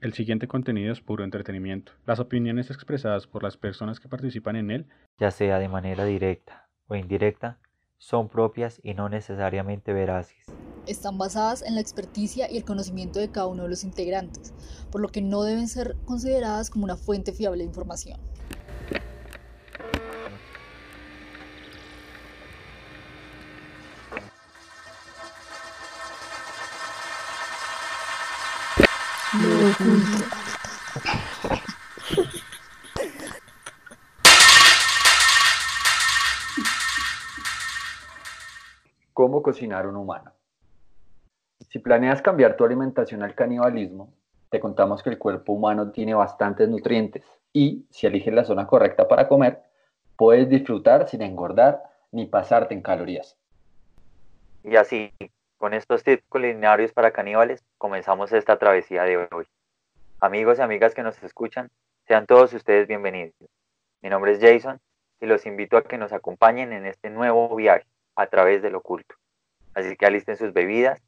El siguiente contenido es puro entretenimiento. Las opiniones expresadas por las personas que participan en él, ya sea de manera directa o indirecta, son propias y no necesariamente veraces. Están basadas en la experticia y el conocimiento de cada uno de los integrantes, por lo que no deben ser consideradas como una fuente fiable de información. ¿Cómo cocinar un humano? Si planeas cambiar tu alimentación al canibalismo, te contamos que el cuerpo humano tiene bastantes nutrientes y si eliges la zona correcta para comer, puedes disfrutar sin engordar ni pasarte en calorías. Y así, con estos tips culinarios para caníbales, comenzamos esta travesía de hoy. Amigos y amigas que nos escuchan, sean todos ustedes bienvenidos. Mi nombre es Jason y los invito a que nos acompañen en este nuevo viaje a través del oculto. Así que alisten sus bebidas,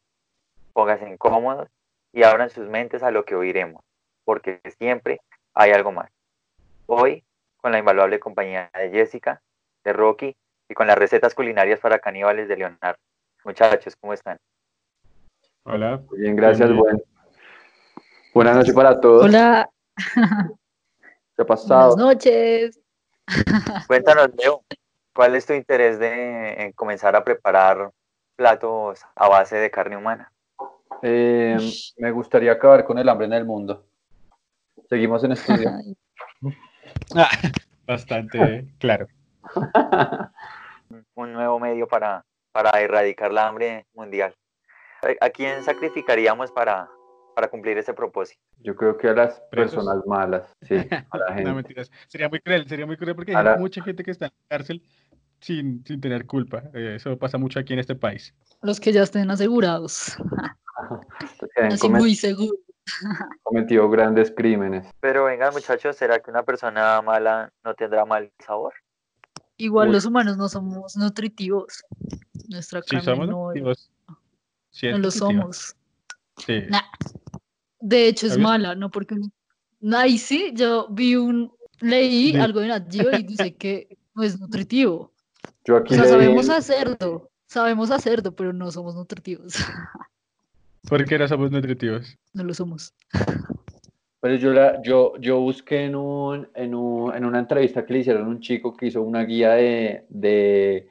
pónganse incómodos y abran sus mentes a lo que oiremos, porque siempre hay algo más. Hoy, con la invaluable compañía de Jessica, de Rocky y con las recetas culinarias para caníbales de Leonardo. Muchachos, ¿cómo están? Hola. Muy bien, gracias. Buen, Buenas noches para todos. Hola. ¿Qué ha pasado? Buenas noches. Cuéntanos, Leo, ¿cuál es tu interés de en comenzar a preparar platos a base de carne humana? Eh, me gustaría acabar con el hambre en el mundo. Seguimos en estudio. Ah, bastante claro. Un nuevo medio para, para erradicar la hambre mundial. ¿A- ¿A quién sacrificaríamos para, para cumplir ese propósito? Yo creo que a las ¿Presos? personas malas, sí, a la No, gente. mentiras. Sería muy cruel, sería muy cruel porque hay la- mucha gente que está en la cárcel sin, sin tener culpa. Eh, Eso pasa mucho aquí en este país. Los que ya estén asegurados. Así muy seguro. cometido grandes crímenes. Pero venga, muchachos, ¿será que una persona mala no tendrá mal sabor? Igual Uy. los humanos no somos nutritivos. Nuestra carne somos no, nutritivos, sí es no lo somos. Sí. Nah. De hecho es mala, no porque Ahí sí, yo vi un leí Sí. algo de Nat Geo y dice que no es nutritivo. Yo O aquí sea, leí- sabemos hacerlo, sabemos hacerlo, pero no somos nutritivos. ¿Por qué no somos nutritivos? No lo somos. Pero yo, la, yo, yo busqué en, un, en, un- en una entrevista que le hicieron a un chico que hizo una guía de, de-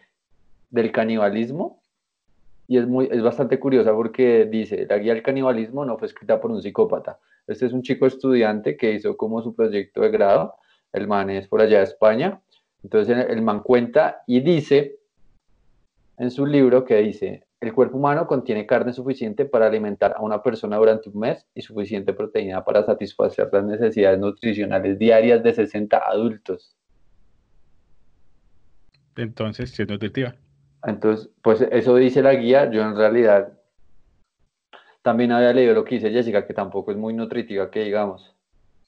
del canibalismo y es, muy, es bastante curiosa porque dice, la guía del canibalismo no fue escrita por un psicópata. Este es un chico estudiante que hizo como su proyecto de grado, el man es por allá de España, entonces el, man cuenta y dice en su libro que dice, el cuerpo humano contiene carne suficiente para alimentar a una persona durante un mes y suficiente proteína para satisfacer las necesidades nutricionales diarias de 60 adultos. Entonces, sí es nutritiva. Entonces, pues eso dice la guía. Yo en realidad también había leído lo que dice Jessica, que tampoco es muy nutritiva, que digamos.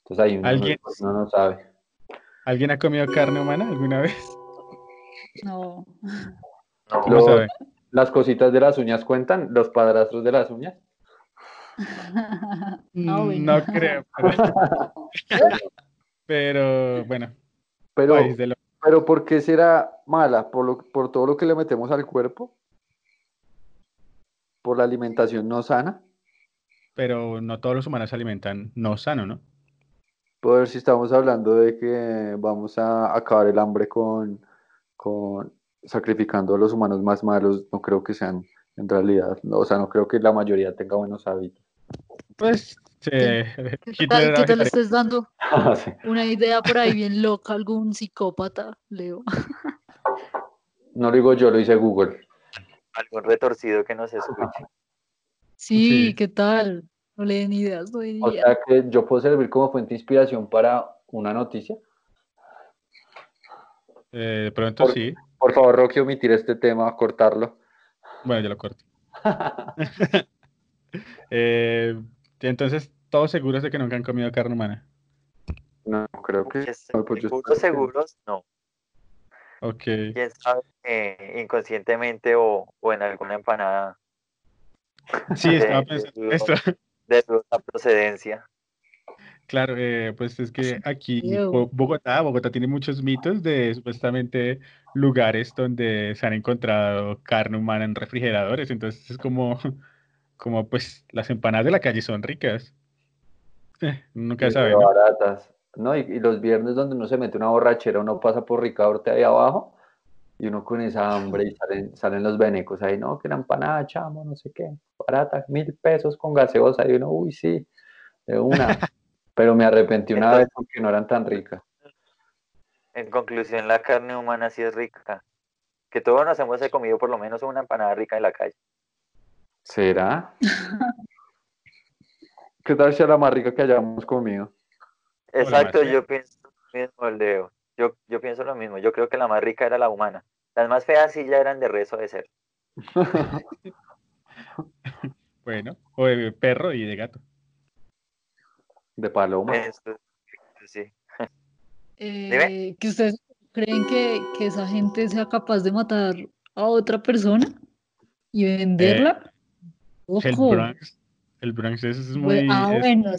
Entonces ahí uno, no- ¿Alguien? no sabe. ¿Alguien ha comido carne humana alguna vez? No. ¿Cómo Lo- sabe? Las cositas de las uñas cuentan, los padrastros de las uñas. Bueno. No creo. Pero bueno, Pero, lo- pero ¿por qué será mala? ¿Por, lo- por todo lo que le metemos al cuerpo? ¿Por la alimentación no sana? pero no todos los humanos se alimentan no sano, ¿no? Puedo ver si estamos hablando de que vamos a acabar el hambre con, con sacrificando a los humanos más malos. No creo que sean en realidad, no, o sea, no creo que la mayoría tenga buenos hábitos. Pues ¿Qué eh, ¿Qué tal, qué tal estés dando Ah, sí. una idea por ahí bien loca, algún psicópata, Leo? No lo digo yo, lo dice Google. Algún retorcido que nos escuche. Sí, Sí. ¿qué tal? No le den ideas hoy O día. sea que yo puedo servir como fuente de inspiración para una noticia. Eh, de pronto Por- sí. Por favor, Rocky, omitir este tema, cortarlo. Bueno, yo lo corto. Eh, entonces, todos seguros de que nunca han comido carne humana. No, creo que. No, pues seguros, no. Ok. Quién sabe, eh, inconscientemente o, o en alguna empanada Sí, estaba pensando esto. De dudosa procedencia. Claro, eh, pues es que aquí Bogotá, Bogotá tiene muchos mitos de supuestamente lugares donde se han encontrado carne humana en refrigeradores, entonces es como, como pues las empanadas de la calle son ricas. Eh, nunca sabe, ¿no? baratas. No, y, y los viernes donde uno se mete una borrachera, uno pasa por Ricaurte ahí abajo y uno con esa hambre y salen, salen los venecos ahí, no, que la empanada, chamo, no sé qué, barata, mil pesos con gaseosa y uno, uy, sí, de una. Pero me arrepentí una vez porque no eran tan ricas. En conclusión, la carne humana sí es rica. Que todos nos hemos comido por lo menos una empanada rica en la calle. ¿Será? ¿Qué tal sea la más rica que hayamos comido? Exacto, yo pienso lo mismo, Leo. Yo, yo pienso lo mismo. Yo creo que la más rica era la humana. Las más feas sí ya eran de rezo de ser. Bueno, o de perro y de gato. De paloma. Esto- sí. Eh, ¿que ustedes creen que, que esa gente sea capaz de matar a otra persona y venderla? El Ojo. Bronx, el Bronx es Bu- muy... ah, es- bueno,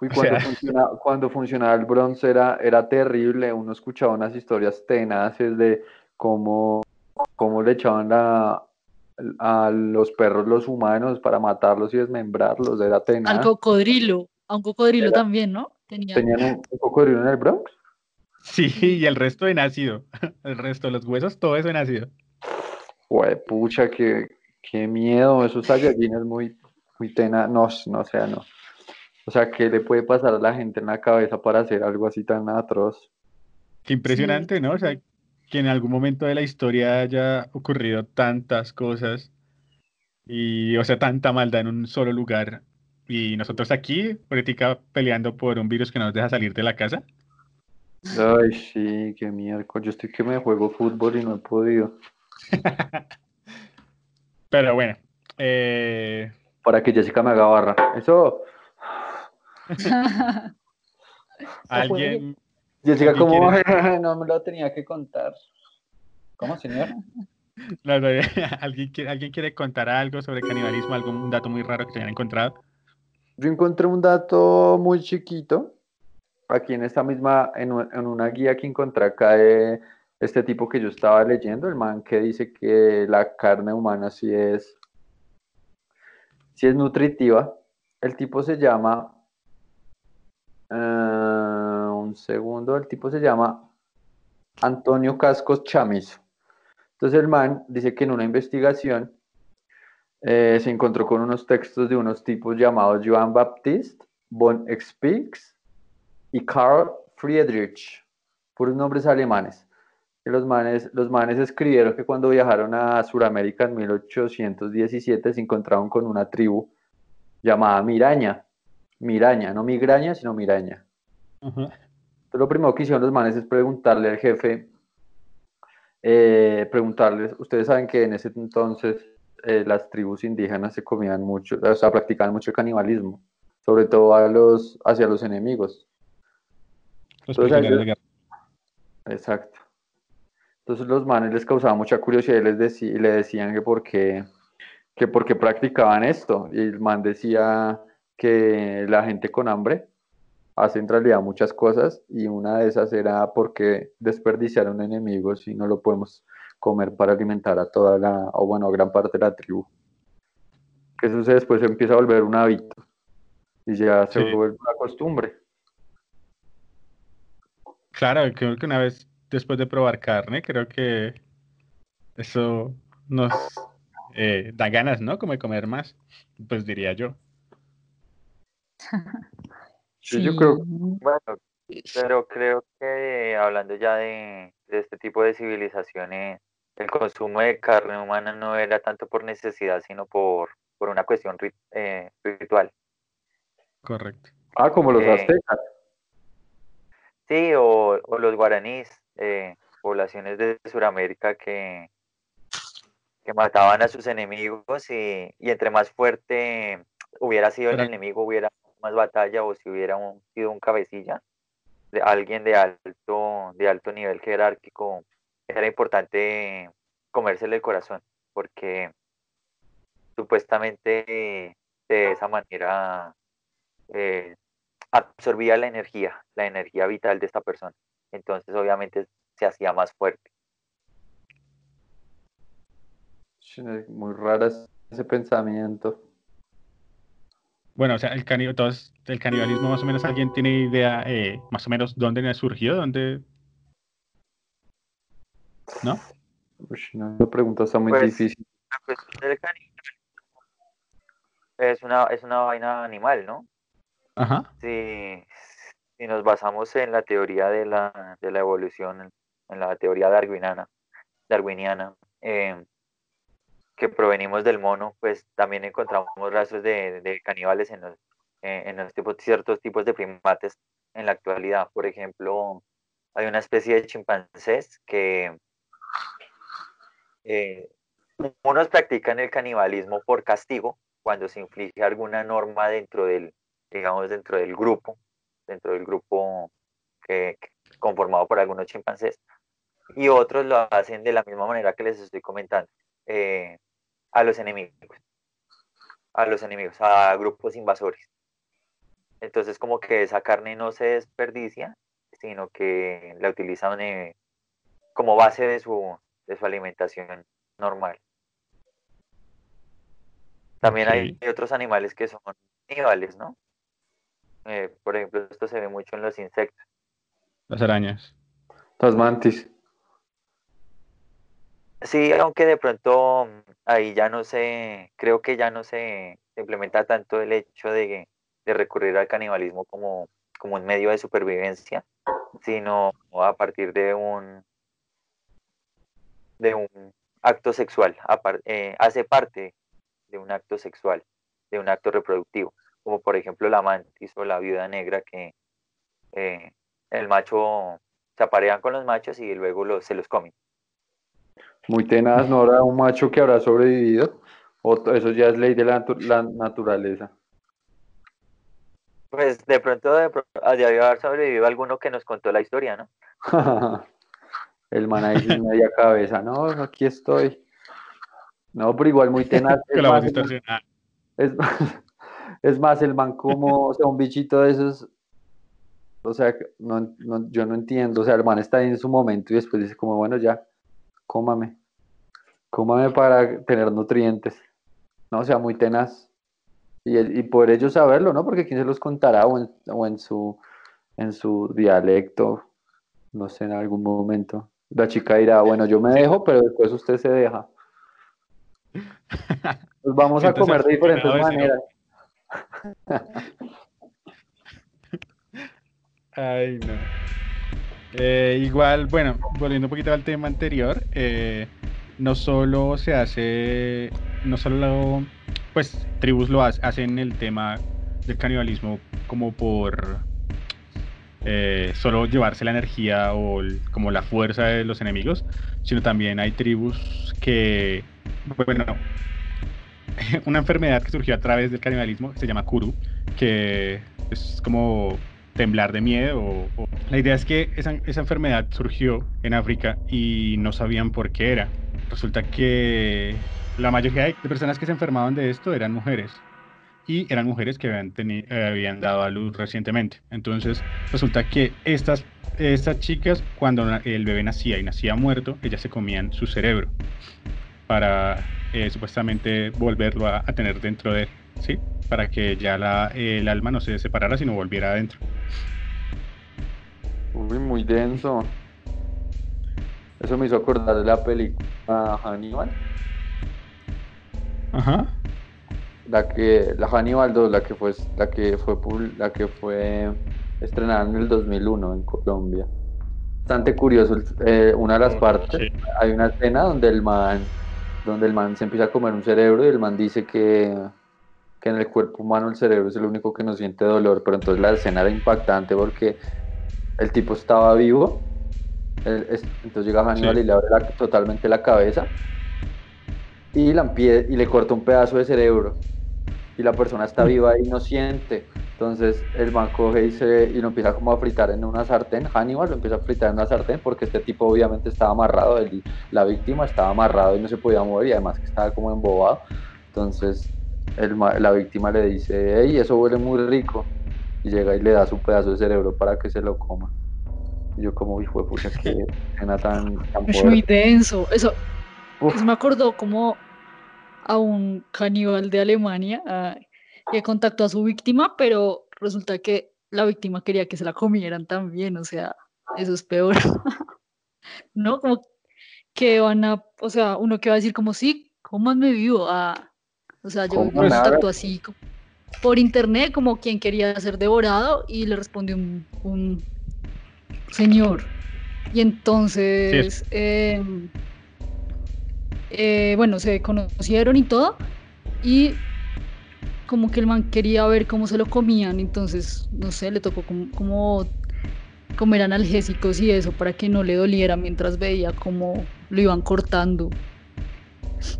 Uy, O cuando, sea- funciona- cuando funcionaba el Bronx era, era terrible. Uno escuchaba unas historias tenaces de cómo, cómo le echaban la, a los perros los humanos para matarlos y desmembrarlos. Era al tenaz. cocodrilo, a un cocodrilo Era- también, ¿no? Tenía, ¿Tenían un, un cocodrilo en el Bronx? Sí, y el resto en ácido. El resto, los huesos, todo eso en ácido. Güey, pucha, qué, qué miedo. Esos Saiyajines muy, muy tenaz. No, no, o sea, no. O sea, ¿qué le puede pasar a la gente en la cabeza para hacer algo así tan atroz? Qué impresionante, ¿no? O sea, que en algún momento de la historia haya ocurrido tantas cosas y, o sea, tanta maldad en un solo lugar. Y nosotros aquí, política, peleando por un virus que no nos deja salir de la casa. Ay, sí, qué miércoles. Yo estoy que me juego fútbol y no he podido. Pero bueno, eh, Para que Jessica me haga barra. Eso. alguien, Jessica, ¿Alguien ¿cómo? quiere? no me lo tenía que contar. ¿Cómo, señor? no, no, ¿alguien quiere, alguien quiere contar algo sobre canibalismo, algún dato muy raro que se hayan encontrado? Yo encontré un dato muy chiquito. Aquí en esta misma, en una guía que encontré acá de este tipo que yo estaba leyendo, el man que dice que la carne humana sí es, sí es nutritiva. El tipo se llama, eh, un segundo, el tipo se llama Antonio Cascos Chamizo. Entonces el man dice que en una investigación eh, se encontró con unos textos de unos tipos llamados Johann Baptist von Spix y Karl Friedrich, puros nombres alemanes. Los manes, los manes escribieron que cuando viajaron a Sudamérica en 1817 se encontraron con una tribu llamada Miraña. Miraña, no migraña, sino Miraña. Entonces, lo primero que hicieron los manes es preguntarle al jefe, eh, preguntarles, ustedes saben que en ese entonces eh, las tribus indígenas se comían mucho, o sea, practicaban mucho el canibalismo, sobre todo a los, hacia los enemigos. Los Entonces, ellos-. Exacto. Entonces los manes les causaba mucha curiosidad y, les decí- y le decían que por qué, que por qué practicaban esto. Y el man decía que la gente con hambre hace en realidad muchas cosas y una de esas era porque desperdiciaron enemigos y no lo podemos comer para alimentar a toda la, o bueno, a gran parte de la tribu. Eso se después empieza a volver un hábito y ya se Sí. vuelve una costumbre. Claro, creo que una vez después de probar carne, creo que eso nos eh, da ganas, ¿no? Como de comer más, pues diría yo. Sí, yo creo- Bueno, pero creo que hablando ya de, de este tipo de civilizaciones, el consumo de carne humana no era tanto por necesidad, sino por, por una cuestión rit- eh, ritual. Correcto. Ah, como los Eh, aztecas. Sí, o, o los guaraníes, eh, poblaciones de Sudamérica que, que mataban a sus enemigos y, y entre más fuerte hubiera sido el enemigo, hubiera más batalla o si hubiera un- sido un cabecilla, de alguien de alto, de alto nivel jerárquico, era importante comérsele el corazón, porque supuestamente de esa manera eh, absorbía la energía, la energía vital de esta persona. Entonces obviamente se hacía más fuerte. Muy raro ese pensamiento. Bueno, o sea, el, el canibalismo más o menos, ¿alguien tiene idea eh, más o menos dónde surgió? ¿Dónde? ¿No? no, la pregunta está muy pues, difícil. es una, es una vaina animal, ¿no? Ajá. Si, si nos basamos en la teoría de la, de la evolución, en la teoría darwiniana, darwiniana eh, que provenimos del mono, pues también encontramos rastros de, caníbales en los, eh, en los tipos, ciertos tipos de primates en la actualidad. Por ejemplo, hay una especie de chimpancés que eh, unos practican el canibalismo por castigo cuando se inflige alguna norma dentro del, digamos, dentro del grupo, dentro del grupo conformado por algunos chimpancés, y otros lo hacen de la misma manera que les estoy comentando. Eh, a los enemigos, a los enemigos, a grupos invasores. Entonces como que esa carne no se desperdicia, sino que la utilizan eh, como base de su, de su alimentación normal. También hay otros animales que son animales, ¿no? Eh, por ejemplo, esto se ve mucho en los insectos. Las arañas. Las mantis. Sí, aunque de pronto mm, ahí ya no se, creo que ya no se implementa tanto el hecho de, recurrir al canibalismo como, como un medio de supervivencia, sino a partir de un, de un acto sexual, eh, hace parte de un acto sexual, de un acto reproductivo, como por ejemplo la mantis o la viuda negra que eh, el macho se aparean con los machos y luego se los comen. Muy tenaz, ¿no habrá un macho que habrá sobrevivido? ¿O eso ya es ley de la, naturaleza? Pues de pronto, de haber sobrevivido alguno que nos contó la historia, ¿no? el man ahí sin media cabeza, no, aquí estoy. No, pero igual muy tenaz. Es, más, es, más, el man como, o sea, un bichito de esos, o sea, no, yo no entiendo, o sea, el man está ahí en su momento y después dice como, bueno, ya, cómame. Cómame para tener nutrientes. No, sea, muy tenaz. Y, y por ello saberlo, ¿no? Porque quién se los contará o en, su, en su dialecto, no sé, en algún momento. La chica dirá, bueno, yo me dejo, pero después usted se deja. Nos vamos a comer de diferentes maneras. Ay, no. Eh, igual, bueno, volviendo un poquito al tema anterior, eh, no solo se hace, no solo, pues tribus lo hacen el tema del canibalismo como por eh, solo llevarse la energía o como la fuerza de los enemigos, sino también hay tribus que, bueno, una enfermedad que surgió a través del canibalismo se llama Kuru, que es como temblar de miedo. O, La idea es que esa, esa, enfermedad surgió en África y no sabían por qué era. Resulta que la mayoría de personas que se enfermaban de esto eran mujeres y eran mujeres que habían, habían dado a luz recientemente. Entonces resulta que estas, estas chicas, cuando el bebé nacía y nacía muerto, ellas se comían su cerebro para eh, supuestamente volverlo a, tener dentro de él. ¿sí? Para que ya el alma no se separara, sino volviera adentro. Uy, muy denso. Eso me hizo acordar de la película Hannibal. Ajá. La que, la Hannibal 2, la que fue, la que fue, la que fue estrenada en el 2001 en Colombia. Bastante curioso, eh, una de las partes, hay una escena donde el man, donde el man se empieza a comer un cerebro y el man dice que, que en el cuerpo humano el cerebro es el único que no siente dolor, pero entonces la escena era impactante porque el tipo estaba vivo, entonces llega Hannibal y le abre totalmente la cabeza y, la, y le corta un pedazo de cerebro y la persona está mm. viva y no siente. Entonces el man coge y, se, y lo empieza como a fritar en una sartén. Hannibal lo empieza a fritar en una sartén porque este tipo obviamente estaba amarrado, la víctima estaba amarrado y no se podía mover y además que estaba como embobado. Entonces la víctima le dice, hey, eso huele muy rico. y llega y le da su pedazo de cerebro para que se lo coma. Yo como, hijo de pucha, que escena tan, tan Es muy denso. Eso, eso me acordó como a un caníbal de Alemania ah, que contactó a su víctima, pero resulta que la víctima quería que se la comieran también, o sea, eso es peor. ¿No? Como que van a, o sea, uno que va a decir como, sí, ¿cómo me vivo? Ah, o sea, yo me contacto así por internet como quien quería ser devorado y le respondió un, señor. Y entonces, em, eh, bueno, se conocieron y todo. Y como que el man quería ver cómo se lo comían. Entonces, no sé, le tocó como, comer analgésicos y eso para que no le doliera mientras veía cómo lo iban cortando.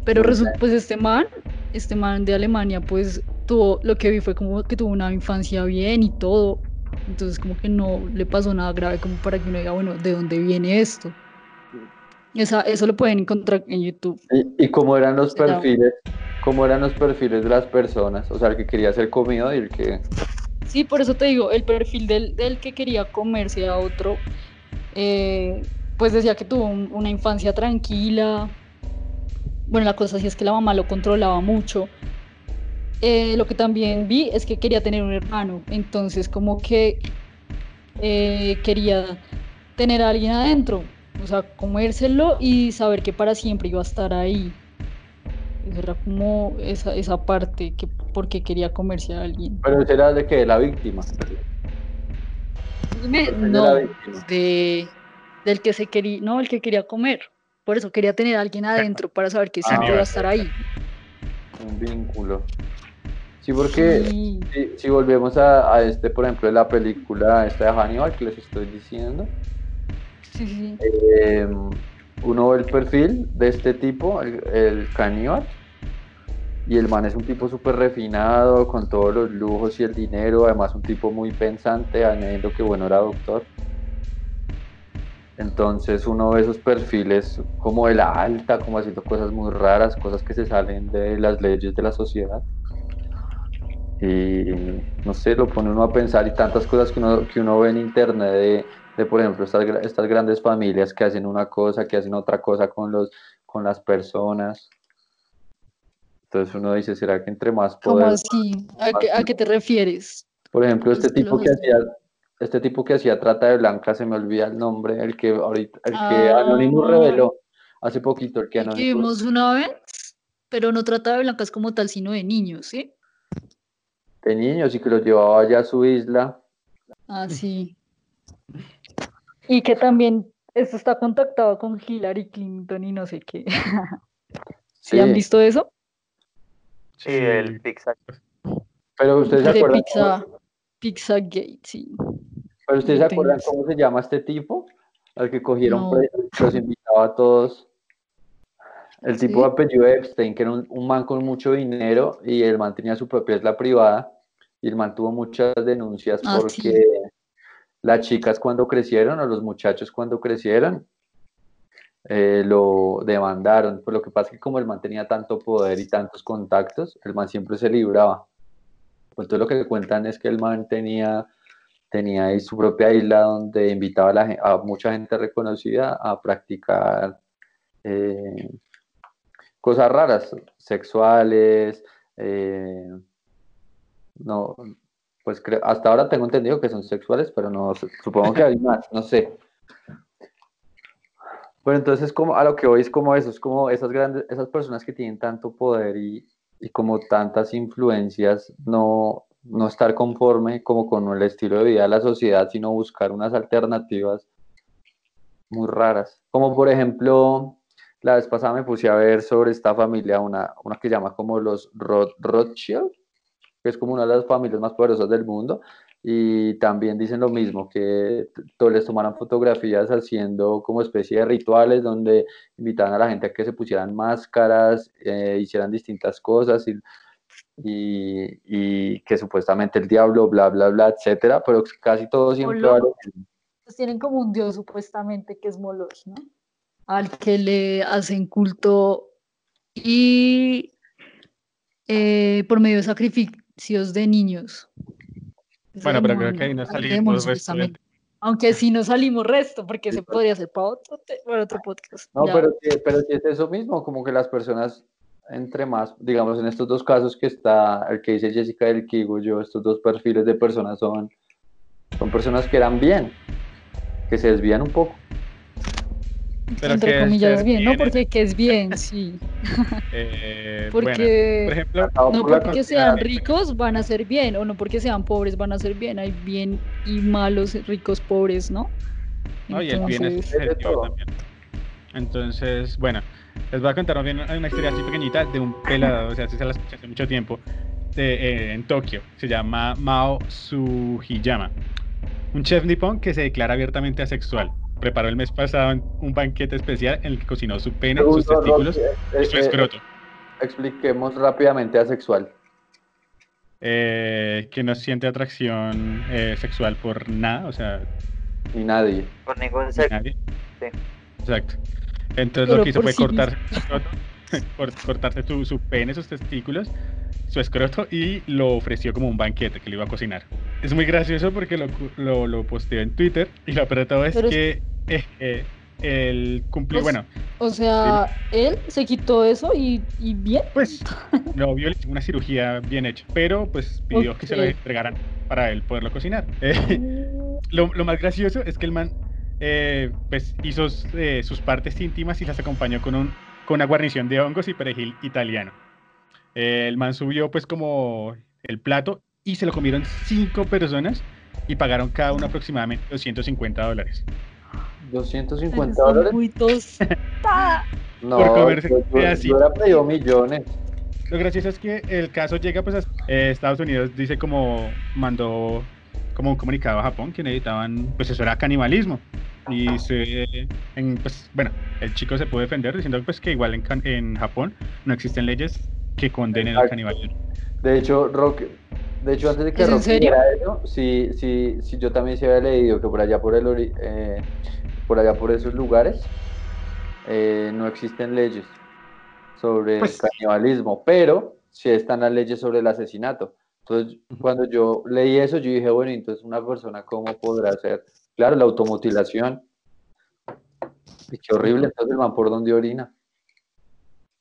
Pero resulta, pues este man, este man de Alemania, pues tuvo, lo que vi fue como que tuvo una infancia bien y todo. Entonces como que no le pasó nada grave como para que uno diga, bueno, ¿de dónde viene esto? Esa, eso lo pueden encontrar en YouTube. ¿Y, cómo eran los perfiles? ¿Cómo eran los perfiles de las personas? O sea, el que quería ser comido y el que... Sí, por eso te digo, el perfil del, del que quería comerse a otro, eh, pues decía que tuvo una infancia tranquila. Bueno, la cosa sí es que la mamá lo controlaba mucho. Eh, lo que también vi es que quería tener un hermano, entonces como que eh, quería tener a alguien adentro, o sea, comérselo y saber que para siempre iba a estar ahí. Eso era como esa, esa parte que porque quería comerse a alguien. Pero será de que la víctima. no, de, del que se quería, no, el que quería comer. Por eso quería tener a alguien adentro para saber que siempre iba a estar ahí. Un vínculo. Sí, porque Si, volvemos a, este, por ejemplo, la película esta de Hannibal que les estoy diciendo, em, uno ve el perfil de este tipo, el, el caníbal, y el man es un tipo súper refinado, con todos los lujos y el dinero, además un tipo muy pensante, añadiendo que bueno era doctor. Entonces uno ve esos perfiles como de la alta, como haciendo cosas muy raras, cosas que se salen de las leyes de la sociedad y no sé, lo pone uno a pensar y tantas cosas que uno, que uno ve en internet de, por ejemplo, estas, estas grandes familias que hacen una cosa, que hacen otra cosa con, los, con las personas. Entonces uno dice, ¿será que entre más poder... ¿Cómo así? ¿A, qué, te refieres? Por ejemplo, este tipo que hacía este tipo que hacía trata de blanca, se me olvida el nombre, el que ahorita, el que ah. Anonymous reveló hace poquito, el que Anonymous. vimos una vez, pero no trata de blancas como tal, sino de niños, ¿sí? De niños y que los llevaba allá a su isla. Ah, sí. Y que también esto está contactado con Hillary Clinton y no sé qué. ¿Sí, han visto eso? Sí, el Pizza. Pero ustedes se acuerdan. Pizza, Pizza Gate, sí. Pero ustedes se acuerdan cómo se llama este tipo? Al que cogieron los invitaba a todos. El tipo de apellido Epstein, que era un, man con mucho dinero y el man tenía su propia isla privada y el man tuvo muchas denuncias ah, porque las chicas cuando crecieron o los muchachos cuando crecieron eh, lo demandaron. Pues lo que pasa es que como el man tenía tanto poder y tantos contactos, el man siempre se libraba. Pues entonces lo que cuentan es que el man tenía, tenía ahí su propia isla donde invitaba a, la, a mucha gente reconocida a practicar eh, cosas raras, sexuales, eh, no, pues hasta ahora tengo entendido que son sexuales, pero no, supongo que hay más, no sé. Bueno, entonces como a lo que voy es como eso, es como esas grandes, esas personas que tienen tanto poder y, y como tantas influencias, no, no estar conforme como con el estilo de vida de la sociedad, sino buscar unas alternativas muy raras. Como por ejemplo, la vez pasada me puse a ver sobre esta familia, una, una que se llama como los Rothschild, que es como una de las familias más poderosas del mundo, y también dicen lo mismo, que les tomaran fotografías haciendo como especie de rituales donde invitaban a la gente a que se pusieran máscaras, eh, hicieran distintas cosas y, y, que supuestamente el diablo, bla, bla, bla, etcétera, pero casi todo siempre tienen como un dios supuestamente que es Moloch, ¿no? al que le hacen culto y eh, por medio de de niños. Bueno, pero creo que ahí no al salimos resto del-. Aunque si no salimos resto, porque se podría hacer para otro, te- para otro podcast. No, Ya. pero, sí- pero sí es eso mismo, como que las personas, entre más, digamos, en estos dos casos que está, el que dice Jessica y el que digo yo, estos dos perfiles de personas son, son personas que eran bien, que se desvían un poco. Pero Entre que comillas, bien, ¿no? bien es- Porque que es bien, sí. Eh, bueno, Porque por ejemplo, no porque sean ricos van a ser bien, o no porque sean pobres van a ser bien. Hay bien y malos, ricos, pobres, ¿no? No, y el bien es Entonces, subjetivo también. Entonces, bueno, les voy a contar bien una historia así pequeñita de un pelado, o sea, si se la escuché hace mucho tiempo, de, eh, en Tokio. Se llama Mao Sugiyama. Un chef nipón que se declara abiertamente asexual. Preparó el mes pasado un banquete especial en el que cocinó su pene, sus Segundo, testículos Rocky, y eh, su eh, escroto. expliquemos rápidamente asexual. Eh, que no siente atracción eh, sexual por nada, o sea, Ni nadie. Por ningún sexo. nadie. Sí. Exacto. Entonces Pero lo que hizo fue sí cortarse, su escroto, cort- cortarse su, su pene, sus testículos, su escroto y lo ofreció como un banquete que le iba a cocinar. Es muy gracioso porque lo, lo, lo posteó en Twitter y lo todo es Pero es- que eh, eh, él cumplió, Pues- bueno, o sea, él se quitó eso y, y bien. pues lo vio una cirugía bien hecha, pero pues pidió que se lo entregaran para él poderlo cocinar. Eh, lo, lo más gracioso es que el man eh, pues hizo eh, sus partes íntimas y las acompañó con, un, con una guarnición de hongos y perejil italiano. Eh, el man subió pues como el plato y se lo comieron cinco personas y pagaron cada uno aproximadamente 250 dólares. 250 Son dólares. muy. No, por comerse yo, un yo, pedacito. yo hubiera pedido millones. Lo gracioso es que el caso llega pues a eh, Estados Unidos dice como mandó como un comunicado a Japón que necesitaban pues eso era canibalismo y se en, pues bueno el chico se puede defender diciendo pues que igual en, can- en Japón no existen leyes que condenen el Exacto. canibalismo. De hecho, Rock, de hecho antes de que ¿Es Rock dijera eso, sí, sí, sí, yo también se había leído que por allá por el ori- eh, por allá por esos lugares eh, no existen leyes sobre Pues- el canibalismo, pero sí están las leyes sobre el asesinato. Entonces, cuando yo leí eso, yo dije, bueno, entonces una persona cómo podrá hacer, claro, la automutilación. Y qué horrible, entonces el man por dónde orina.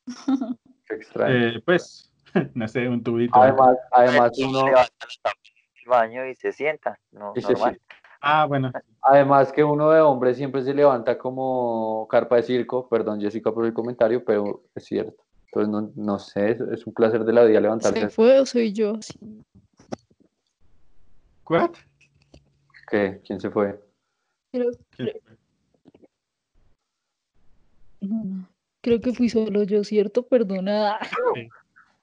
Qué extraño. Eh, pues no sé un tubito. Además, además uno, la tapa del baño y se sienta. No, Sí, normal. sí. Ah bueno Además que uno de hombre siempre se levanta como carpa de circo, perdón Jessica por el comentario, pero es cierto. Entonces no, no sé, es, es un placer de la vida levantarse. ¿Se fue o soy yo? Sí. ¿What? ¿Qué? ¿Quién se fue? Creo, ¿Quién fue? no, no. Creo que fui solo yo, ¿cierto? Perdona.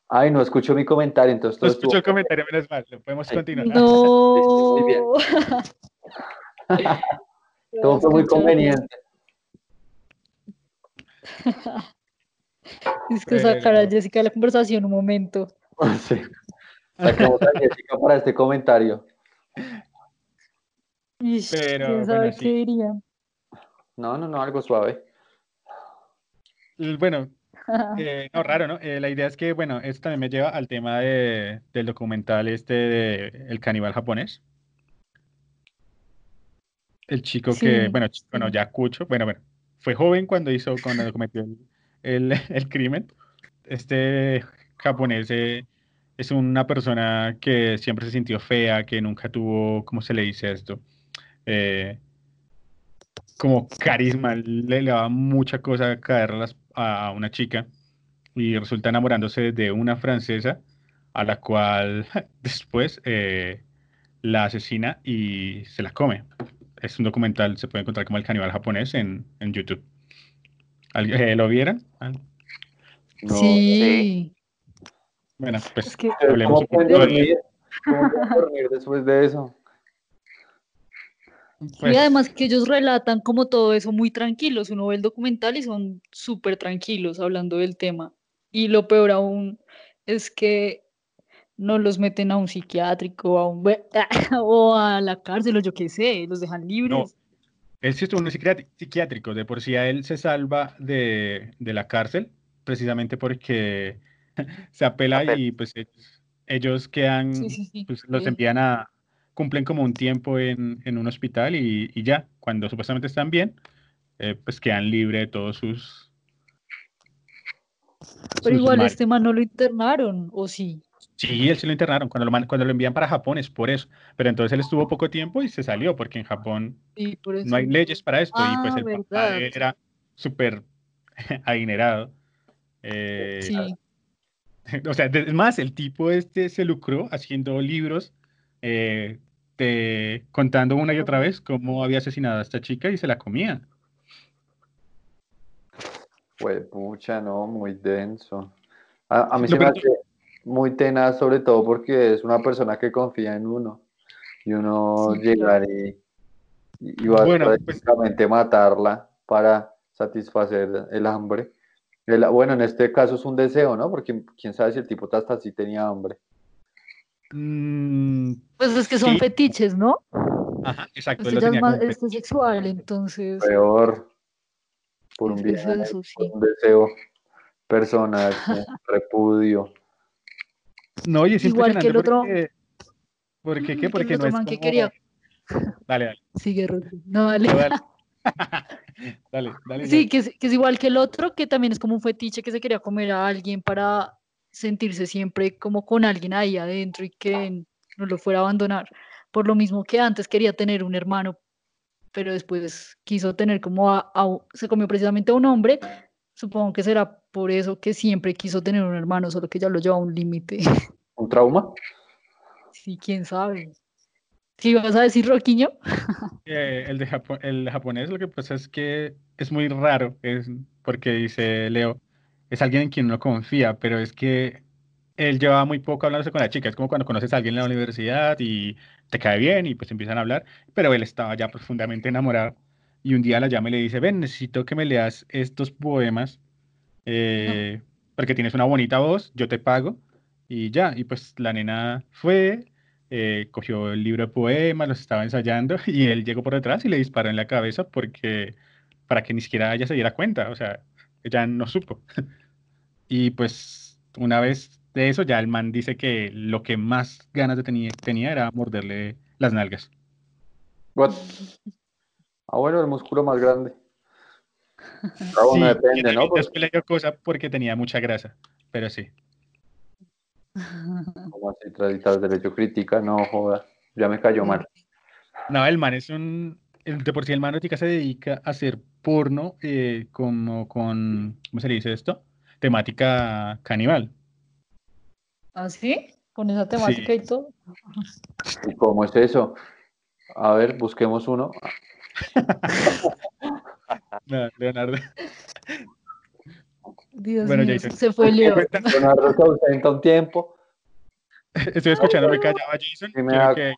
Ay, no escucho mi comentario, entonces No todo escucho el comentario menos mal lo podemos continuar. No. muy bien. todo fue muy conveniente. Es que sacar a Jessica de la conversación un momento. Sí. Sacamos a Jessica para este comentario. Pero, ¿Quién bueno, sabe sí. qué dirían? No, no, no, algo suave. Bueno, Eh, no, raro, ¿no? Eh, la idea es que, bueno, esto también me lleva al tema de, del documental este de El caníbal japonés. El chico que, bueno, ch- bueno, sí. ya Cucho, bueno, bueno, fue joven cuando hizo, cuando cometió el, el, el crimen. Este japonés eh, es una persona que siempre se sintió fea, que nunca tuvo, ¿cómo se le dice esto? Eh, como carisma, le, le daba mucha cosa caer a, las- a una chica y resulta enamorándose de una francesa a la cual después eh, la asesina y se la come. Es un documental, se puede encontrar como el caníbal japonés en, en YouTube. ¿Alguien- eh, ¿Lo vieron? No. sí. Bueno, pues Es que hablemos ¿Cómo un pueden poquito de- dormir? ¿Cómo pueden dormir después de eso? Pues, y además que ellos relatan como todo eso muy tranquilos. Uno ve el documental y son súper tranquilos hablando del tema. Y lo peor aún es que no los meten a un psiquiátrico a un, o a la cárcel o yo qué sé, los dejan libres. Él sí estuvo en un psiquiátrico, de por sí a él se salva de, de la cárcel, precisamente porque se apela Apela. y pues ellos, ellos quedan, Sí, sí, sí. pues los envían a, cumplen como un tiempo en, en un hospital y, y ya, cuando supuestamente están bien, eh, pues quedan libres de todos sus... Pero sus igual este man no lo internaron, ¿o sí? Sí, él se lo internaron. Cuando lo, cuando lo envían para Japón es por eso. Pero entonces él estuvo poco tiempo y se salió, porque en Japón Sí, por no hay leyes para esto. y pues Ah, el papá verdad. él era súper adinerado. Eh, Sí, O sea, es más, el tipo este se lucró haciendo libros, eh, de- contando una y otra vez cómo había asesinado a esta chica y se la comía. Pues pucha, no, muy denso. A, a mí No, se me hace muy tenaz, sobre todo porque es una persona que confía en uno. Y uno Sí, llegar y, y Bueno, pues- prácticamente matarla para satisfacer el hambre. El- bueno, en este caso es un deseo, ¿no? Porque quién sabe si el tipo hasta así tenía hambre. Mm, pues es que son Sí. fetiches, ¿no? ajá, exacto. Es tenía más como este sexual, entonces Peor. Por un es por sí. un deseo personal, repudio. No, y es Igual que el otro- porque, porque, ¿qué? el Porque no otro es que como- quería- Dale, dale, Sigue, Rodri. No, dale. no, dale. Dale, dale, Sí, que es, que es igual que el otro, que también es como un fetiche que se quería comer a alguien para sentirse siempre como con alguien ahí adentro y que no lo fuera a abandonar. Por lo mismo que antes quería tener un hermano, pero después quiso tener como a, a se comió precisamente a un hombre. Supongo que será por eso que siempre quiso tener un hermano, solo que ya lo lleva a un límite. ¿Un trauma? Sí, quién sabe. ¿Qué ibas a decir, Roquiño? Eh, el de Japo- el japonés lo que pasa es que es muy raro, es porque dice Leo, es alguien en quien uno confía, pero es que él llevaba muy poco hablándose con la chica, es como cuando conoces a alguien en la universidad y te cae bien y pues empiezan a hablar, pero él estaba ya profundamente enamorado. Y un día la llama y le dice, ven, necesito que me leas estos poemas eh, porque tienes una bonita voz, yo te pago y ya, y pues la nena fue eh, cogió el libro de poemas, los estaba ensayando y él llegó por detrás y le disparó en la cabeza porque para que ni siquiera ella se diera cuenta, o sea, ella no supo. Y pues una vez de eso ya el man dice que lo que más ganas de tenía, tenía era morderle las nalgas. What? Ah, bueno, el músculo más grande. Bueno, Sí, y depende, ¿no? Porque después le dio cosa porque tenía mucha grasa, pero sí. como así tras derecho crítica, no joda. Ya me cayó mal. No, el man es un, de por sí el man se dedica a hacer porno eh, como con, ¿cómo se le dice esto? Temática caníbal. ¿Ah, sí? Con esa temática y todo. ¿Y cómo es eso? A ver, busquemos uno. No, Leonardo. Dios Bueno, mío, Jason. se fue Leo. Leonardo se ausenta un tiempo. Estoy escuchando me callaba Jason. me Quiero da- que,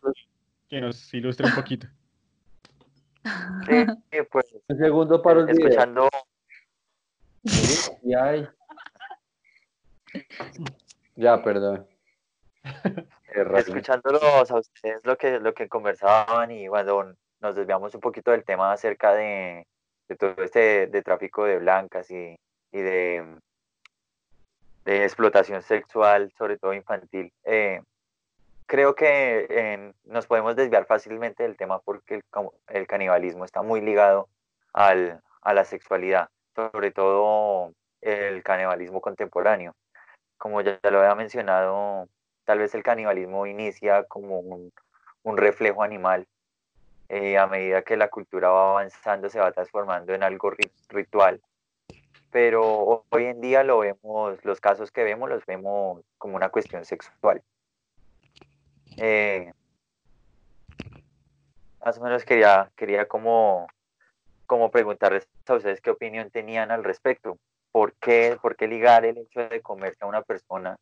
que nos ilustre un poquito. Sí, sí, pues Un segundo para el escuchando, Y ay. Ya, perdón. Escuchándolos a ustedes lo que, lo que conversaban y cuando nos desviamos un poquito del tema acerca de, de todo este de tráfico de blancas y, y de, de explotación sexual, sobre todo infantil, eh, creo que eh, nos podemos desviar fácilmente del tema porque el, el canibalismo está muy ligado al, a la sexualidad, sobre todo el canibalismo contemporáneo. Como ya, ya lo había mencionado, tal vez el canibalismo inicia como un, reflejo animal. eh, a medida que la cultura va avanzando, se va transformando en algo ri- ritual. Pero ho- hoy en día lo vemos, los casos que vemos los vemos como una cuestión sexual. Eh, más o menos quería, quería como, como preguntarles a ustedes qué opinión tenían al respecto. ¿Por qué, por qué ligar el hecho de comerse a una persona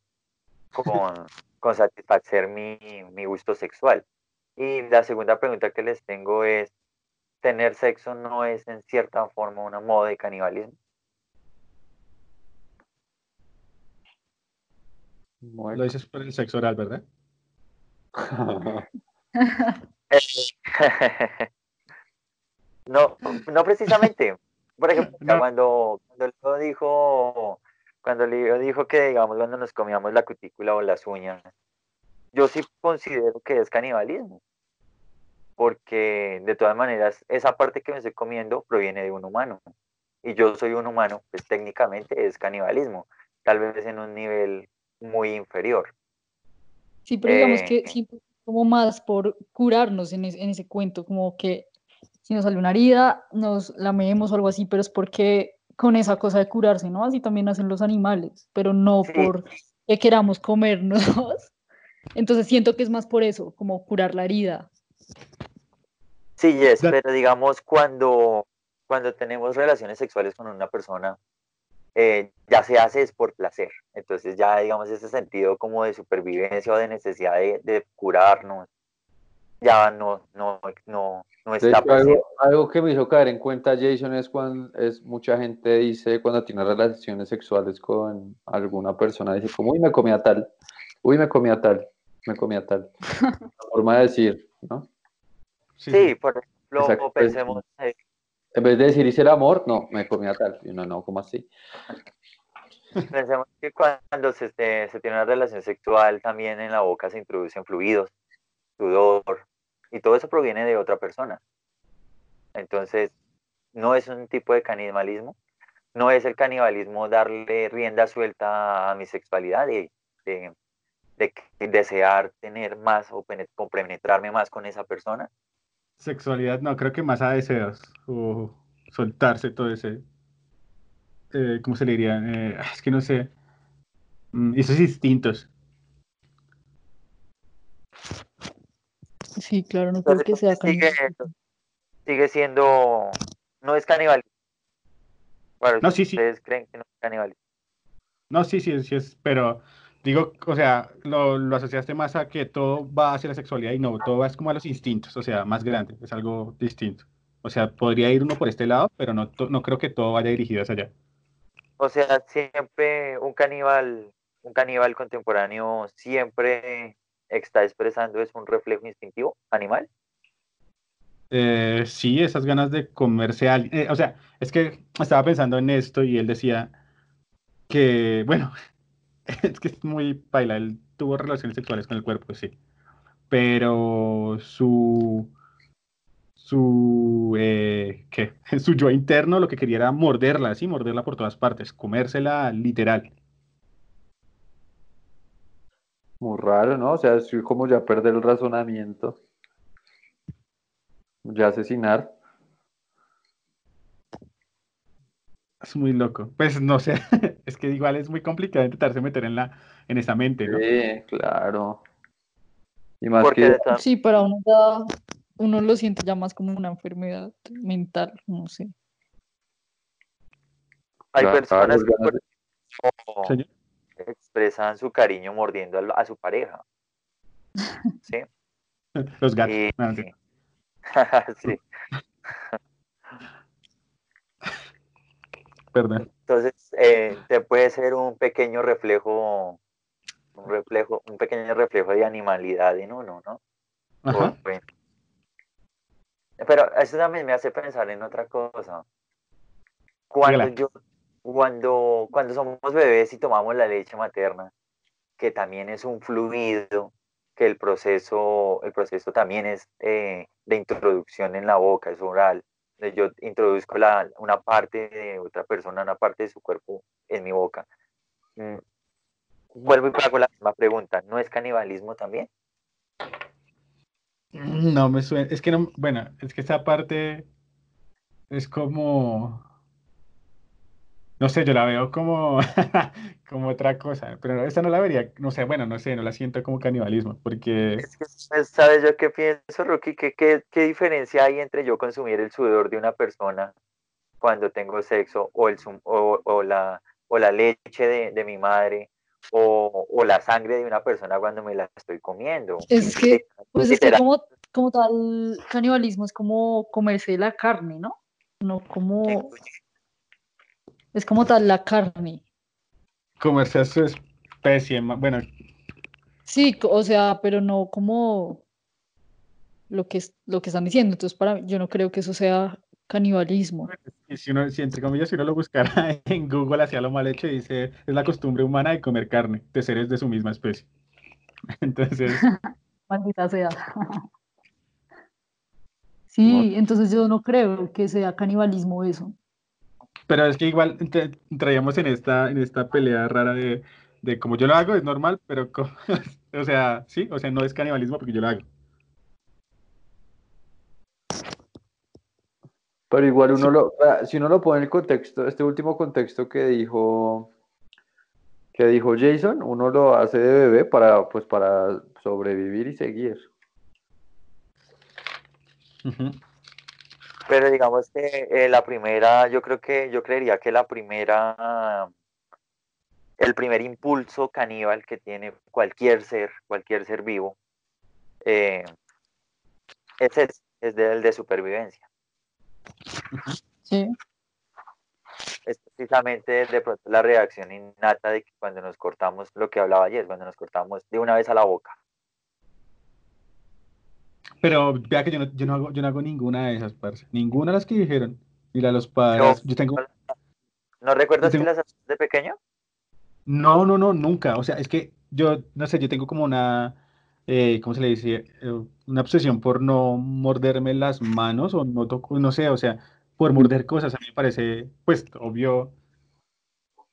con, con satisfacer mi, mi gusto sexual? Y la segunda pregunta que les tengo es, ¿tener sexo no es en cierta forma una moda de canibalismo? Lo dices por el sexo oral, ¿verdad? No, no precisamente. Por ejemplo, No. cuando, cuando dijo, cuando Leo dijo que, digamos, cuando nos comíamos la cutícula o las uñas, yo sí considero que es canibalismo. porque de todas maneras esa parte que me estoy comiendo proviene de un humano y yo soy un humano, pues técnicamente es canibalismo, tal vez en un nivel muy inferior. Sí, pero digamos que Eh, sí, como más por curarnos en, es- en ese cuento, como que si nos sale una herida, nos lamemos o algo así, pero es porque con esa cosa de curarse, ¿no? Así también hacen los animales, pero no Sí. por que queramos comernos. Entonces siento que es más por eso, como curar la herida. Sí, yes, pero digamos cuando, cuando tenemos relaciones sexuales con una persona, eh, ya se hace es por placer. Entonces ya digamos ese sentido como de supervivencia o de necesidad de, de curarnos, ya no, no, no, no está hecho, algo, algo que me hizo caer en cuenta Jason es cuando es mucha gente dice cuando tiene relaciones sexuales con alguna persona, dice como, uy, me comía tal, uy, me comía tal, me comía tal. Forma de decir, ¿no? Sí, por ejemplo, Exacto. pensemos, eh, En vez de decir hice el amor, no, me comía tal. Y uno no, ¿cómo así? pensemos que cuando se, se, se tiene una relación sexual, también en la boca se introducen fluidos, sudor, y todo eso proviene de otra persona. Entonces, no es un tipo de canibalismo, no es el canibalismo darle rienda suelta a mi sexualidad de, de, desear tener más o pene- compenetrarme más con esa persona. Sexualidad, no, creo que más a deseos o soltarse todo ese, eh, ¿cómo se le diría? Eh, es que no sé, Mm, esos instintos. Sí, claro, no creo que sea sigue, canibalismo. sigue siendo, no es canibalismo. Bueno, No, sí, sí. ustedes creen que no es canibalismo. No, sí, sí, sí es, pero digo, o sea, lo, lo asociaste más a que todo va hacia la sexualidad y no, todo va es como a los instintos, o sea, más grande, es algo distinto. O sea, podría ir uno por este lado, pero no, to- no creo que todo vaya dirigido hacia allá. O sea, siempre un caníbal, un caníbal contemporáneo siempre está expresando es un reflejo instintivo animal. Eh, sí, esas ganas de comerse a alguien. eh, o sea, es que estaba pensando en esto y él decía que, bueno, es que es muy paila, él tuvo relaciones sexuales con el cuerpo, sí, pero su, su, eh, ¿qué? Su yo interno lo que quería era morderla, sí, morderla por todas partes, comérsela literal. Muy raro, ¿no? O sea, es como ya perder el razonamiento. Ya asesinar. Es muy loco. Pues no sé, es que igual es muy complicado intentarse meter en la, en esa mente, ¿no? Sí, claro. Y más que Sí, para uno ya, uno lo siente ya más como una enfermedad mental, no sé. hay personas que por. Expresan su cariño mordiendo a, su pareja. ¿Sí? Los gatos. Y- No, no sé. sí. Perdón. Entonces, eh, te puede ser un pequeño reflejo, un reflejo, un pequeño reflejo de animalidad en uno, ¿no? Ajá. Pero eso también me hace pensar en otra cosa. Cuando Dígala. yo, cuando, cuando somos bebés y tomamos la leche materna, que también es un fluido, que el proceso, el proceso también es eh, de introducción en la boca, es oral. Eh, Yo introduzco la, una parte de otra persona, una parte de su cuerpo en mi boca. Mm, Vuelvo y hago la misma pregunta. ¿No es canibalismo también? No me suena. Es que no. Bueno, es que esa parte es como. No sé, yo la veo como, como otra cosa. Pero esta no la vería. No sé, bueno, no sé, no la siento como canibalismo. Porque. Es que, pues, ¿sabes yo qué pienso, Rocky? ¿Qué, qué, qué diferencia hay entre yo consumir el sudor de una persona cuando tengo sexo o, el, o, o la, o la leche de, de mi madre o, o la sangre de una persona cuando me la estoy comiendo? Es que, Pues es que como, como tal canibalismo es como comerse la carne, ¿no? No como, es como tal la carne. Comerse a su especie. Bueno, Sí, o sea, pero no como lo que, lo que están diciendo. Entonces, para mí, yo no creo que eso sea canibalismo. y si uno, si entre comillas, si uno lo buscara en Google hacia lo mal hecho, dice, es la costumbre humana de comer carne de seres de su misma especie. Entonces, Maldita sea. Sí, entonces yo no creo que sea canibalismo eso. Pero es que igual entraríamos en esta, en esta pelea rara de, de como yo lo hago, es normal, pero co- o sea, sí, o sea, no es canibalismo porque yo lo hago. Pero igual uno lo, si uno lo pone en el contexto, este último contexto que dijo, que dijo Jason, uno lo hace de bebé para, pues, para sobrevivir y seguir. Ujú. Pero digamos que eh, la primera, yo creo que, yo creería que la primera, el primer impulso caníbal que tiene cualquier ser, cualquier ser vivo, eh, es, ese, es del de supervivencia. Sí. Es precisamente de pronto la reacción innata de que cuando nos cortamos, lo que hablaba ayer, cuando nos cortamos de una vez a la boca. Pero vea que yo no, yo no hago, yo no hago ninguna de esas, parce. Ninguna de las que dijeron. Mira, los padres. Yo tengo. ¿No recuerdas Yo que tengo- las hacías de pequeño? No, no, no, nunca. O sea, es que yo, no sé, yo tengo como una, eh, ¿cómo se le dice? Eh, una obsesión por no morderme las manos o no toco, no sé, o sea, por morder cosas. A mí me parece, pues, obvio,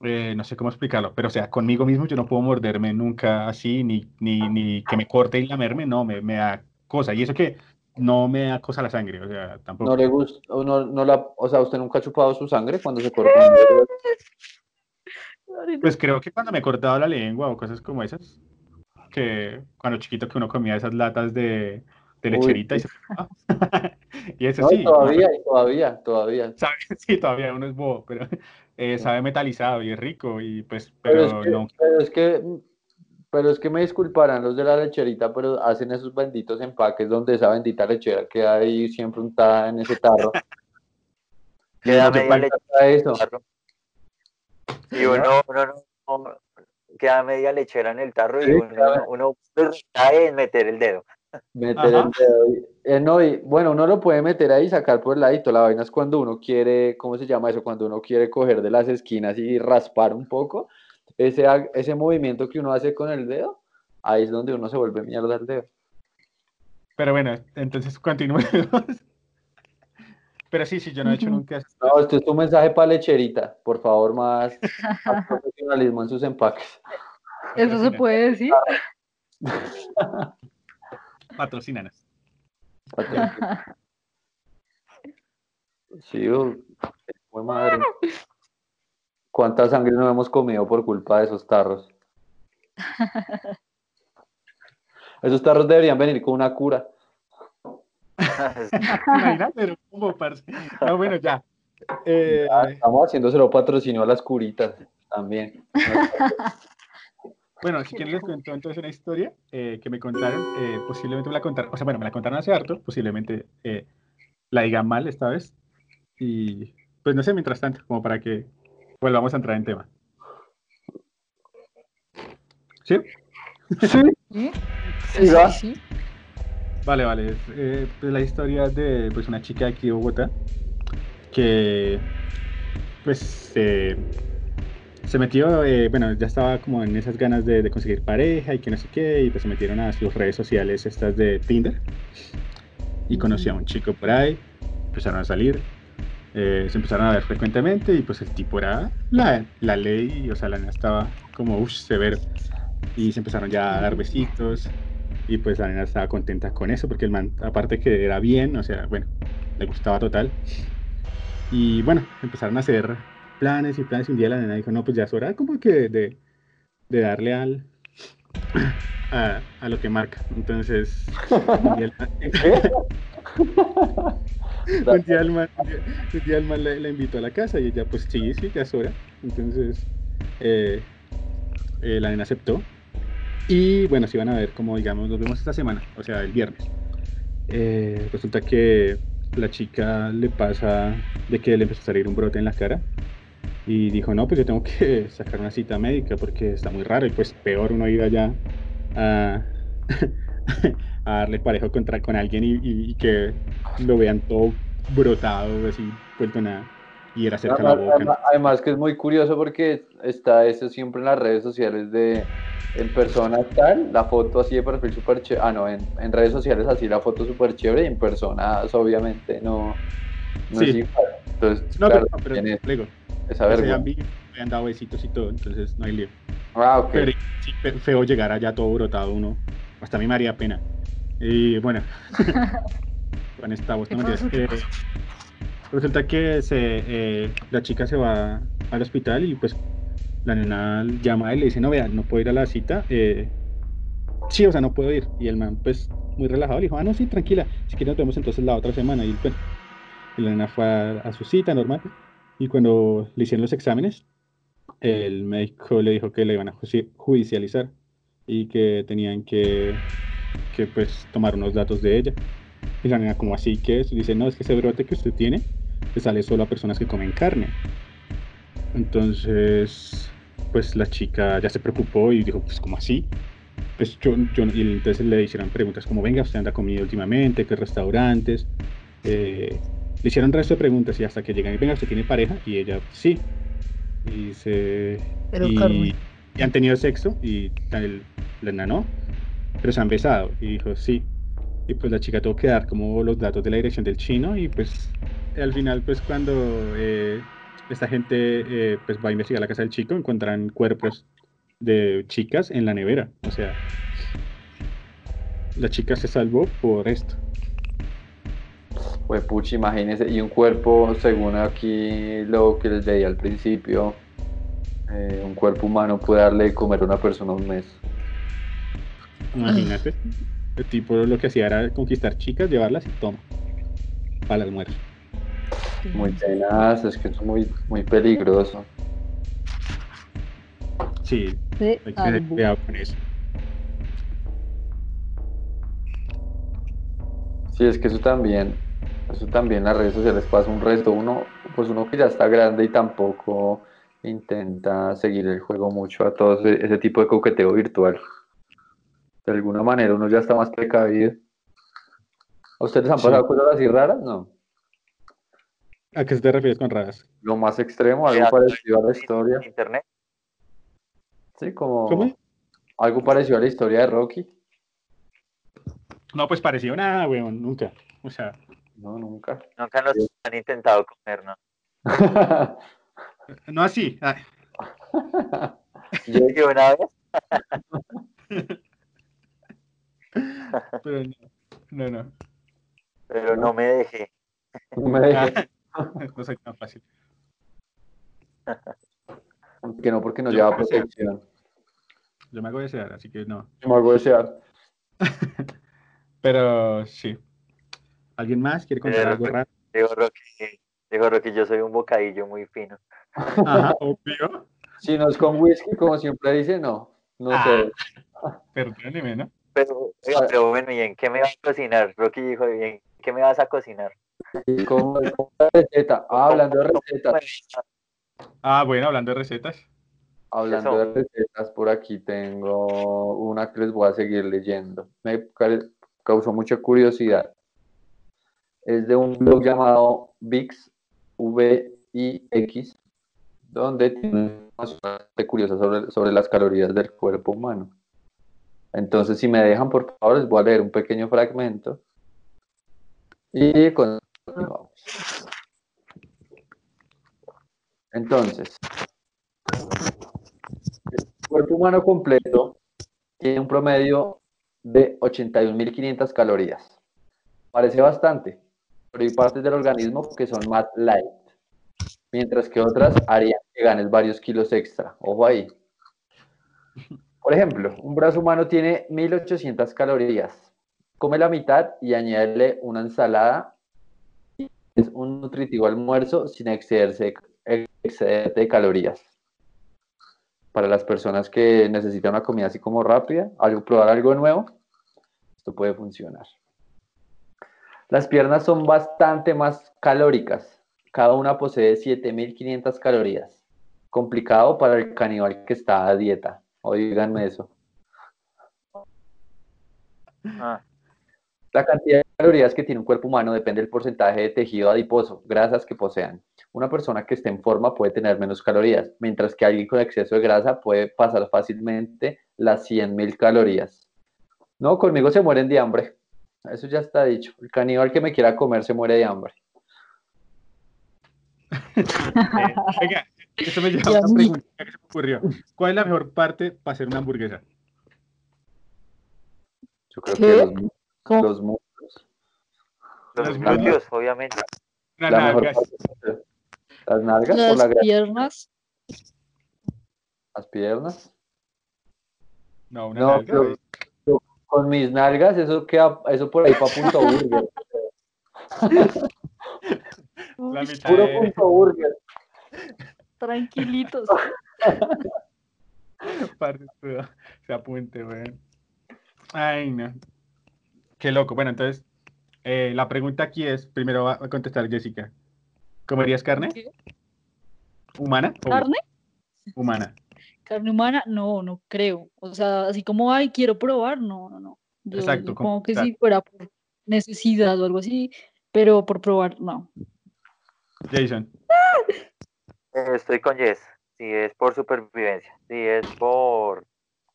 eh, no sé cómo explicarlo, pero o sea, conmigo mismo yo no puedo morderme nunca así, ni, ni, ni que me corte y lamerme, no, me, me da cosa. Y eso que no me da cosa la sangre, o sea, tampoco. No le gusta, o no, no la, o sea, usted nunca ha chupado su sangre cuando se corta? Pues creo que cuando me he cortado la lengua o cosas como esas, que cuando chiquito que uno comía esas latas de, de Uy, lecherita y sí. se y eso No, sí, y todavía, y todavía, todavía. sabe, sí, todavía uno es bobo, pero eh, sabe metalizado y es rico y pues, Pero pero es que, no, pero es que, pero es que me disculparán los de la lecherita, pero hacen esos benditos empaques donde esa bendita lechera queda ahí siempre untada en ese tarro. Queda No media falta leche Pasa eso. en el tarro. Y uno, uno no, no- queda media lechera en el tarro y uno, claro. uno cae en meter el dedo. Meter Ajá. el dedo. y- eh, no, y, bueno, uno lo puede meter ahí y sacar por el ladito. La vaina es cuando uno quiere, ¿cómo se llama eso? Cuando uno quiere coger de las esquinas y raspar un poco. Ese, ese movimiento que uno hace con el dedo, ahí es donde uno se vuelve mierda el dedo. pero bueno, entonces continuemos. Pero sí, sí, yo no he hecho nunca eso. No, este es tu mensaje para lecherita. Por favor, más, más profesionalismo en sus empaques. ¿Eso se puede decir? Patrocínanos. Sí, oh, fue madre. ¿Cuánta sangre no hemos comido por culpa de esos tarros? Esos tarros deberían venir con una cura. Imagínate, pero ¿cómo, parce? No, bueno, ya. Eh, Estamos haciéndoselo patrocinio a las curitas también. Bueno, si quieren les cuento entonces una historia eh, que me contaron, eh, posiblemente me la contaron, o sea, bueno, me la contaron hace harto, posiblemente eh, la diga mal esta vez. Y pues no sé, mientras tanto, como para que volvamos a entrar en tema. ¿Sí? ¿Sí? Sí, va. sí. Vale, vale. Es eh, pues, la historia de pues, una chica de aquí de Bogotá que pues eh, se metió, eh, bueno, ya estaba como en esas ganas de, de conseguir pareja y que no sé qué, y pues se metieron a sus redes sociales estas de Tinder y conoció a un chico por ahí, empezaron a salir, eh, se empezaron a ver frecuentemente y pues el tipo era la, la ley, o sea, la nena estaba como uff, severo y se empezaron ya a dar besitos y pues la nena estaba contenta con eso porque el man, aparte que era bien, o sea, bueno, le gustaba total. Y bueno, empezaron a hacer planes y planes y un día la nena dijo, no, pues ya es hora como que de, de darle al... A, a lo que marca. Entonces, un día el man- un día el man, la, la invitó a la casa y ella, pues sí, sí, ya es hora. Entonces, eh, eh, la nena aceptó. Y bueno, se iban a ver como, digamos, nos vemos esta semana, o sea, el viernes. Eh, resulta que la chica le pasa de que le empezó a salir un brote en la cara y dijo, no, pues yo tengo que sacar una cita médica porque está muy raro y pues peor uno ir allá a, a darle parejo contra, con alguien y, y- y que lo vean todo brotado, así, vuelto nada, y era cerca de la Además, boca. además- además que es muy curioso porque está eso siempre en las redes sociales de en persona tal, la foto así de perfil súper chévere. Ah, no, en, en redes sociales así la foto súper chévere y en persona pues, obviamente no, no Sí. es igual. Entonces, No, claro, pero, pero te explico. esa vergüenza. me han dado besitos y todo, entonces no hay lío. Ah, ok. Pero sí, fe- feo llegar allá todo brotado uno. Hasta a mí me haría pena. Y bueno, con esta voz, ¿Qué no Eh? Resulta que se, eh, la chica se va al hospital y pues la nena llama y le dice, no, vea, no puedo ir a la cita. eh, sí, o sea, no puedo ir. Y el man, pues, muy relajado, le dijo, ah, no, sí, tranquila, si quieres nos vemos entonces la otra semana. Y bueno, y la nena fue a, a su cita normal. Y cuando le hicieron los exámenes, el médico le dijo que le iban a judicializar y que tenían que, que pues, tomar unos datos de ella. Y la nena, como así que es, dice, no, es que ese brote que usted tiene le sale solo a personas que comen carne. Entonces, pues la chica ya se preocupó y dijo, pues, ¿cómo así? Pues yo, yo, y entonces le hicieron preguntas como, venga, ¿usted anda comido últimamente? ¿Qué restaurantes? Eh, le hicieron resto de preguntas y hasta que llegan y venga, ¿usted tiene pareja? Y ella, sí. Y se... Pero, y, y han tenido sexo y el, la nena no, pero se han besado. Y dijo, sí. Y pues la chica tuvo que dar como los datos de la dirección del chino y pues al final pues cuando eh, esta gente eh, pues va a investigar la casa del chico encuentran cuerpos de chicas en la nevera. O sea, la chica se salvó por esto. Pues pucha, imagínese, y un cuerpo, según aquí lo que les leí al principio, eh, un cuerpo humano puede darle de comer a una persona un mes. Imagínate. El tipo lo que hacía era conquistar chicas, llevarlas y toma. Para el almuerzo. Muy tenaz, es que es muy, muy peligroso. Sí, Se hay que tener cuidado con eso. Sí, es que eso también, eso también las redes sociales pasa un resto. Uno, pues uno que ya está grande y tampoco intenta seguir el juego mucho a todo ese, ese tipo de coqueteo virtual. De alguna manera uno ya está más precavido. ¿A ustedes han Sí. pasado cosas así raras? No. ¿A qué te refieres con raras? Lo más extremo, algo parecido a la historia. Internet. Sí, como ¿Cómo? algo parecido a la historia de Rocky. No, pues parecido nada, weón, nunca. O sea, No, nunca. Nunca nos han intentado comer, ¿no? no así. Yo- Y una vez, pero no, no, no. pero no me dejé. me dejé. No soy tan fácil. que no, porque no Yo lleva que protección. Yo me hago desear, así que no. Yo me hago desear. Pero sí. ¿Alguien más quiere contar algo raro? Digo, Rocky, digo, Rocky, yo soy un bocadillo muy fino. Ajá, obvio. Si no es con whisky, como siempre dice, no. No Ah. sé. Perdóneme, ¿no? Pero, oiga, pero bueno, ¿y en qué me vas a cocinar? Rocky dijo, ¿y en qué me vas a cocinar? Como como la receta. Ah, hablando de recetas. Ah, bueno, hablando de recetas. Hablando de recetas, por aquí tengo una que les voy a seguir leyendo. Me ca- causó mucha curiosidad. Es de un blog llamado VIX, V-I-X, donde tiene información bastante curiosa sobre, sobre las calorías del cuerpo humano. Entonces, si me dejan, por favor, les voy a leer un pequeño fragmento. Y continuamos. Entonces, el cuerpo humano completo tiene un promedio de 81.500 calorías. Parece bastante, pero hay partes del organismo que son más light, mientras que otras harían que ganes varios kilos extra. Ojo ahí. Por ejemplo, un brazo humano tiene 1.800 calorías. Come la mitad y añádele una ensalada. Es un nutritivo almuerzo sin excederse, excederte de calorías para las personas que necesitan una comida así como rápida, algo, probar algo nuevo, esto puede funcionar. Las piernas son bastante más calóricas. Cada una posee 7500 calorías. Complicado para el caníbal que está a dieta. Oíganme eso. Ah, La cantidad de calorías que tiene un cuerpo humano depende del porcentaje de tejido adiposo, grasas que posean. Una persona que esté en forma puede tener menos calorías, mientras que alguien con exceso de grasa puede pasar fácilmente las 100.000 calorías. No, conmigo se mueren de hambre. Eso ya está dicho. El caníbal que me quiera comer se muere de hambre. Eh, Oiga, eso me lleva a una pregunta que se me ocurrió. ¿Cuál es la mejor parte para hacer una hamburguesa? Yo creo ¿Qué? que los, los muslos. Los glúteos, obviamente. Las La nalgas. parte. Las nalgas o la piernas. Las piernas. No, una No, nalga. pero- yo- con mis nalgas, eso queda, eso por ahí para punto burger. La mitad Puro de- punto burger. Tranquilitos. Se apunte, weón. Ay, no. Qué loco. Bueno, entonces, eh, la pregunta aquí es, primero va a contestar Jessica. ¿Comerías carne? ¿Qué? ¿Humana? ¿Carne? Humana. ¿Carne humana? No, no creo. O sea, así como, ay, quiero probar, no, no, no. Yo Exacto, como- supongo que si fuera por necesidad o algo así, pero por probar, no. Jason. Estoy con Jess. Si es por supervivencia, si es por,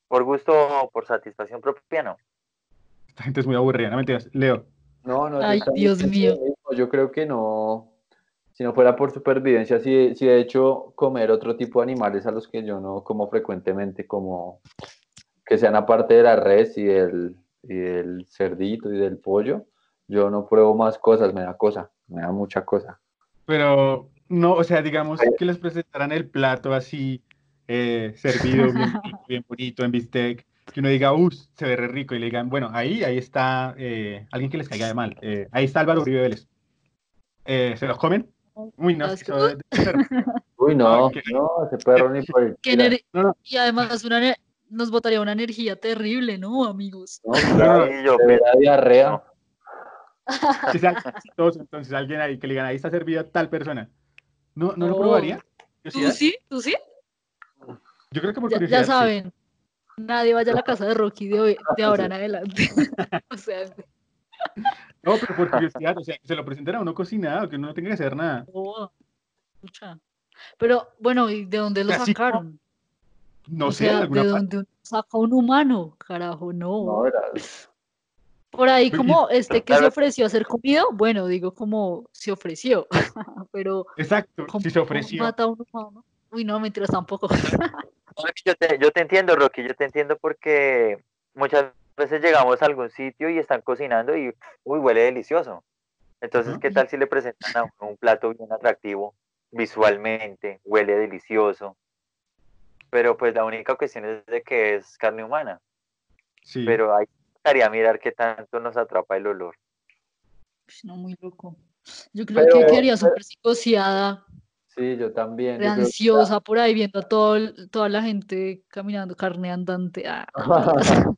por gusto o por satisfacción propia, no. Esta gente es muy aburrida, no mentiras. Leo. No, no, yo Ay, Dios mío. Yo creo que no. Si no fuera por supervivencia, sí, sí he hecho comer otro tipo de animales a los que yo no como frecuentemente, como que sean aparte de la res y del, y del cerdito y del pollo. Yo no pruebo más cosas, me da cosa, me da mucha cosa. Pero no, o sea, digamos que les presentaran el plato así, eh, servido bien, rico, bien bonito, en bistec, que uno diga, uff, se ve re rico, y le digan, bueno, ahí, ahí está eh, alguien que les caiga de mal, eh, ahí está Álvaro Uribe Vélez. Eh, ¿Se los comen? Uy, no, ser- Uy, no, que- no, ese perro ni por el Qué tira. ener- No, no. Y además una nos botaría una energía terrible, ¿no, amigos? No, claro, Y yo, de verdad, diarrea. Entonces alguien ahí que le digan, ahí está servida tal persona. ¿No, no lo No. probaría? ¿Tú ¿Curiosidad? sí? ¿Tú sí? Yo creo que por Ya, curiosidad. ya saben. Nadie vaya a la casa de Rocky de, hoy- de ahora en adelante. o sea, No, pero por curiosidad, o sea, que se lo presenten a uno cocinado, que uno no tenga que hacer nada. no, escucha. Pero bueno, ¿y de dónde lo Así como- sacaron? No o sé, sea, alguna ¿de dónde uno saca un humano? Carajo, no. No, Por ahí como este que se ofreció a ser comido, bueno, digo como se ofreció, pero Exacto, ¿cómo si se ofreció. mata a un humano? Uy, no, mentiras tampoco. Yo te, yo te entiendo, Rocky, yo te entiendo porque muchas veces llegamos a algún sitio y están cocinando y, uy, huele delicioso. Entonces. ¿qué tal si le presentan a uno un plato bien atractivo visualmente, huele delicioso? Pero pues la única cuestión es de que es carne humana. Sí. Pero ahí estaría mirar qué tanto nos atrapa el olor. No, muy loco. Yo creo Pero- que quedaría súper psicoseada, Sí, yo también. yo que- ansiosa por ahí viendo a todo, toda la gente caminando, carne andante. ah.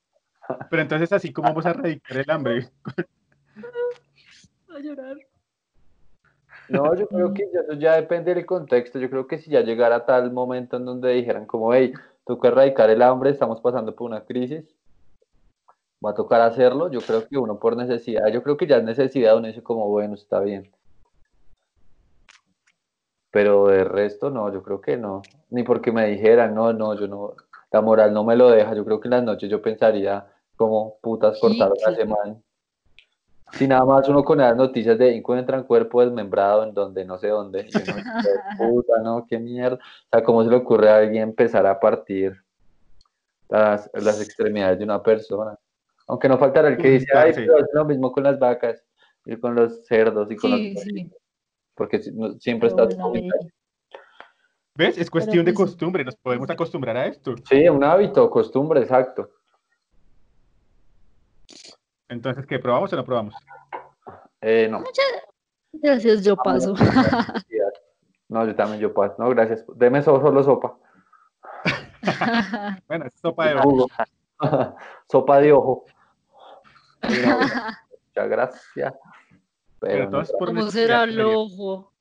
Pero entonces así como vamos a erradicar el hambre. a llorar. No, yo creo que eso ya depende del contexto. Yo creo que si ya llegara tal momento en donde dijeran como, hey, toca erradicar el hambre, estamos pasando por una crisis, va a tocar hacerlo. Yo creo que uno por necesidad, yo creo que ya es necesidad, uno dice como, bueno, está bien. Pero de resto, no, yo creo que no. Ni porque me dijeran, no, no, yo no, la moral no me lo deja. Yo creo que en las noches yo pensaría como putas Sí, cortaron a claro. ese man. Si nada más uno con las noticias de encuentran cuerpo desmembrado en donde no sé dónde. y uno dice, puta, no, qué mierda. O sea, ¿cómo se le ocurre a alguien empezar a partir las, las extremidades de una persona? Aunque no faltará el que dice, ay, parce. pero es lo mismo con las vacas y con los cerdos y con Sí, los... sí. Porque siempre pero está... bueno, ¿Ves? Es cuestión de pues- costumbre, nos podemos acostumbrar a esto. Sí, un hábito, costumbre, exacto. Entonces, ¿qué? ¿Probamos o no probamos? Eh, no. Gracias, yo paso. No, yo también, yo paso. No, gracias. Deme so- solo sopa. Bueno, es sopa de Jugo. sopa de ojo. No, muchas gracias. Pero Pero ¿Cómo será el ojo?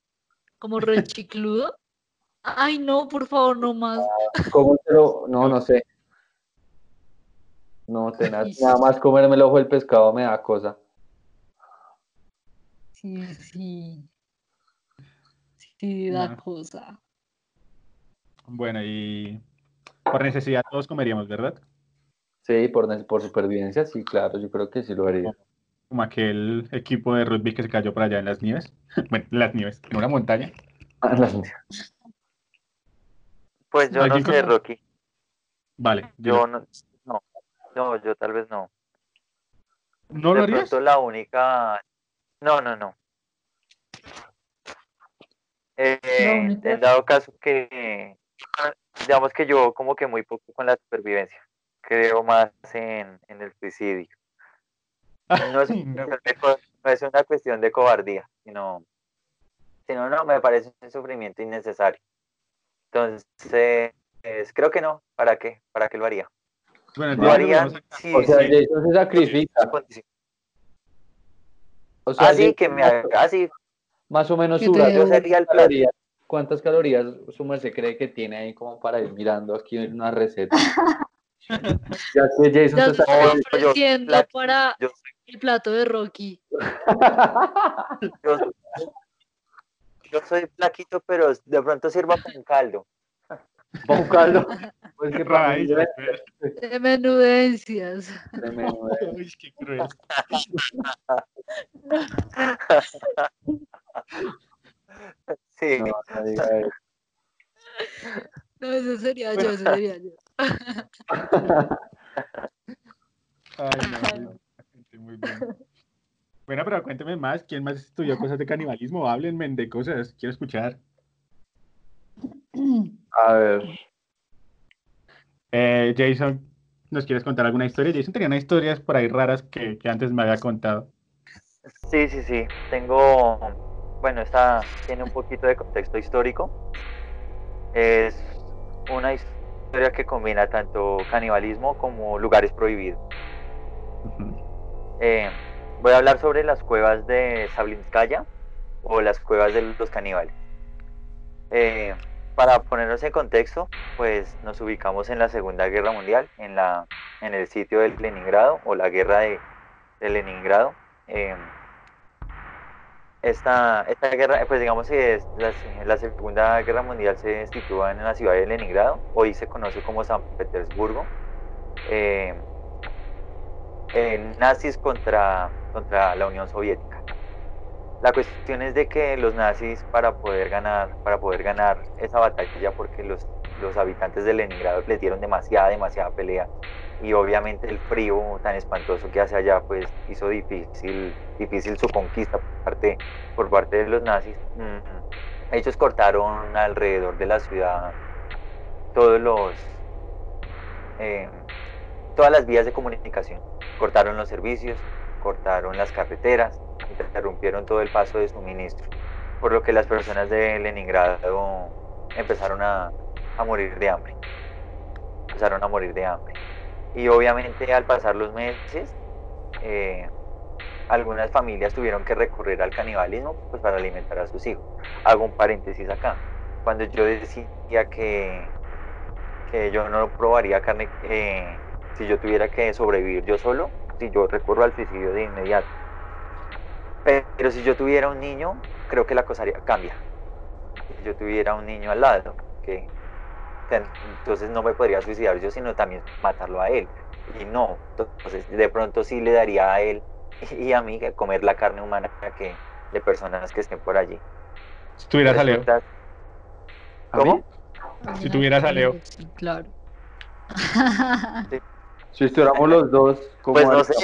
¿Como rechicludo? Ay, no, por favor, no más. ¿cómo se lo- No, no sé. No, tenaz, Ay, nada más comerme el ojo del pescado me da cosa. Sí, sí. Sí, da No. cosa. Bueno, y por necesidad todos comeríamos, ¿verdad? Sí, por, por supervivencia, sí, claro, yo creo que sí lo haría. Como aquel equipo de rugby que se cayó por allá en las nieves. Bueno, en las nieves, en una montaña. Pues yo no ¿Alguien sé, Rocky. Vale, Yo no, no, no, yo tal vez no. ¿No lo de harías? pronto la única. No, no, no. Eh, en dado caso que, digamos que yo como que muy poco con la supervivencia, creo más en, en el suicidio. No es, no. una cuestión de co- no es una cuestión de cobardía, sino, sino no, me parece un sufrimiento innecesario. Entonces, creo que no. ¿Para qué? ¿Para qué lo haría? Bueno, Lo haría O sea, si- Jason se sacrifica. O sea, Así Ah, que me haga, así, Más o menos su te yo sería el plato. calorías, ¿Cuántas calorías su merced cree que tiene ahí como para ir mirando aquí en una receta? ya Jason se ofreciendo la- para yo- el plato de Rocky. yo, yo soy flaquito, pero de pronto sirva un caldo. para un caldo. Pues que para mí es De menudencias. tremendo. Uy, qué cruel. Sí, No, no diga eso. No, eso sería yo, eso sería yo. Ay, no, sí, muy bien. Bueno, pero cuénteme más. ¿Quién más estudió cosas de canibalismo? Háblenme de cosas. Quiero escuchar. A ver, Eh, Jason, ¿nos quieres contar alguna historia? Jason tenía unas historias por ahí raras que, que antes me había contado. sí, sí, sí. Tengo, bueno, esta tiene un poquito de contexto histórico. Es una historia que combina tanto canibalismo como lugares prohibidos. Eh, voy a hablar sobre las cuevas de Sablinskaya o las cuevas de los caníbales. Eh, para ponernos en contexto, pues nos ubicamos en la Segunda Guerra Mundial, en, la, en el sitio del Leningrado o la guerra de, de Leningrado. Eh, esta, esta guerra, pues digamos que es la, la Segunda Guerra Mundial se sitúa en la ciudad de Leningrado, hoy se conoce como San Petersburgo. Eh, nazis contra, contra la Unión Soviética. La cuestión es de que los nazis para poder ganar, para poder ganar esa batalla, porque los, los habitantes de Leningrado les dieron demasiada, demasiada pelea y obviamente el frío tan espantoso que hace allá, pues hizo difícil, difícil su conquista por parte, por parte de los nazis. Mm, Ellos cortaron alrededor de la ciudad todos los, eh, todas las vías de comunicación cortaron los servicios, cortaron las carreteras, interrumpieron todo el paso de suministro, por lo que las personas de Leningrado empezaron a, a morir de hambre, empezaron a morir de hambre. Y obviamente al pasar los meses, eh, algunas familias tuvieron que recurrir al canibalismo pues, para alimentar a sus hijos. Hago un paréntesis acá. Cuando yo decía que, que yo no probaría carne eh, si yo tuviera que sobrevivir yo solo, si yo recurro al suicidio de inmediato. Pero si yo tuviera un niño, creo que la cosa cambia. Si yo tuviera un niño al lado, que entonces no me podría suicidar yo, sino también matarlo a él. Y no, entonces de pronto sí le daría a él y a mí comer la carne humana que, de personas que estén por allí. Si tuvieras a Leo. ¿Cómo? Si tuvieras a Leo. Sí, claro. si estuviéramos los dos, ¿cómo Pues no sé,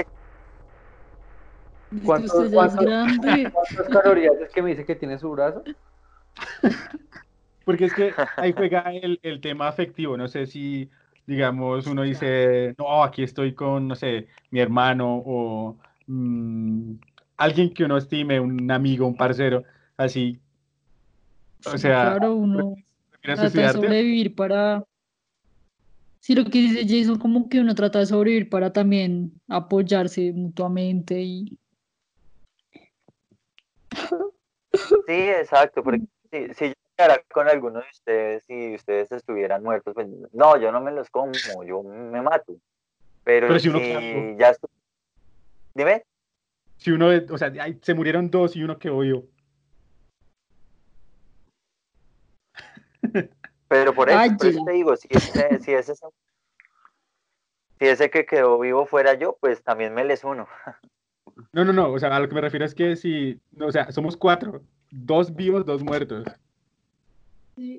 ¿Cuántos- cuántos-. ¿Cuántas calorías es que me dice que tiene su brazo? Porque es que ahí juega el, el tema afectivo. No sé si, digamos, uno dice, no, aquí estoy con, no sé, mi hermano o mm, alguien que uno estime, un amigo, un parcero, así. O sea, claro, uno ¿prefieres trata de sobrevivir para. Sí, lo que dice Jason, como que uno trata de sobrevivir para también apoyarse mutuamente y. sí, exacto, porque si, si yo quedara con alguno de ustedes y ustedes estuvieran muertos, pues no, yo no me los como, yo me mato. Pero, Pero si uno si ya estu- Dime. Si uno, o sea, se murieron dos y uno quedó vivo. Pero por eso, por eso te digo, si ese, si ese, si ese que quedó vivo fuera yo, pues también me les uno. No, no, no, o sea, a lo que me refiero es que si, no, o sea, somos cuatro, dos vivos, dos muertos.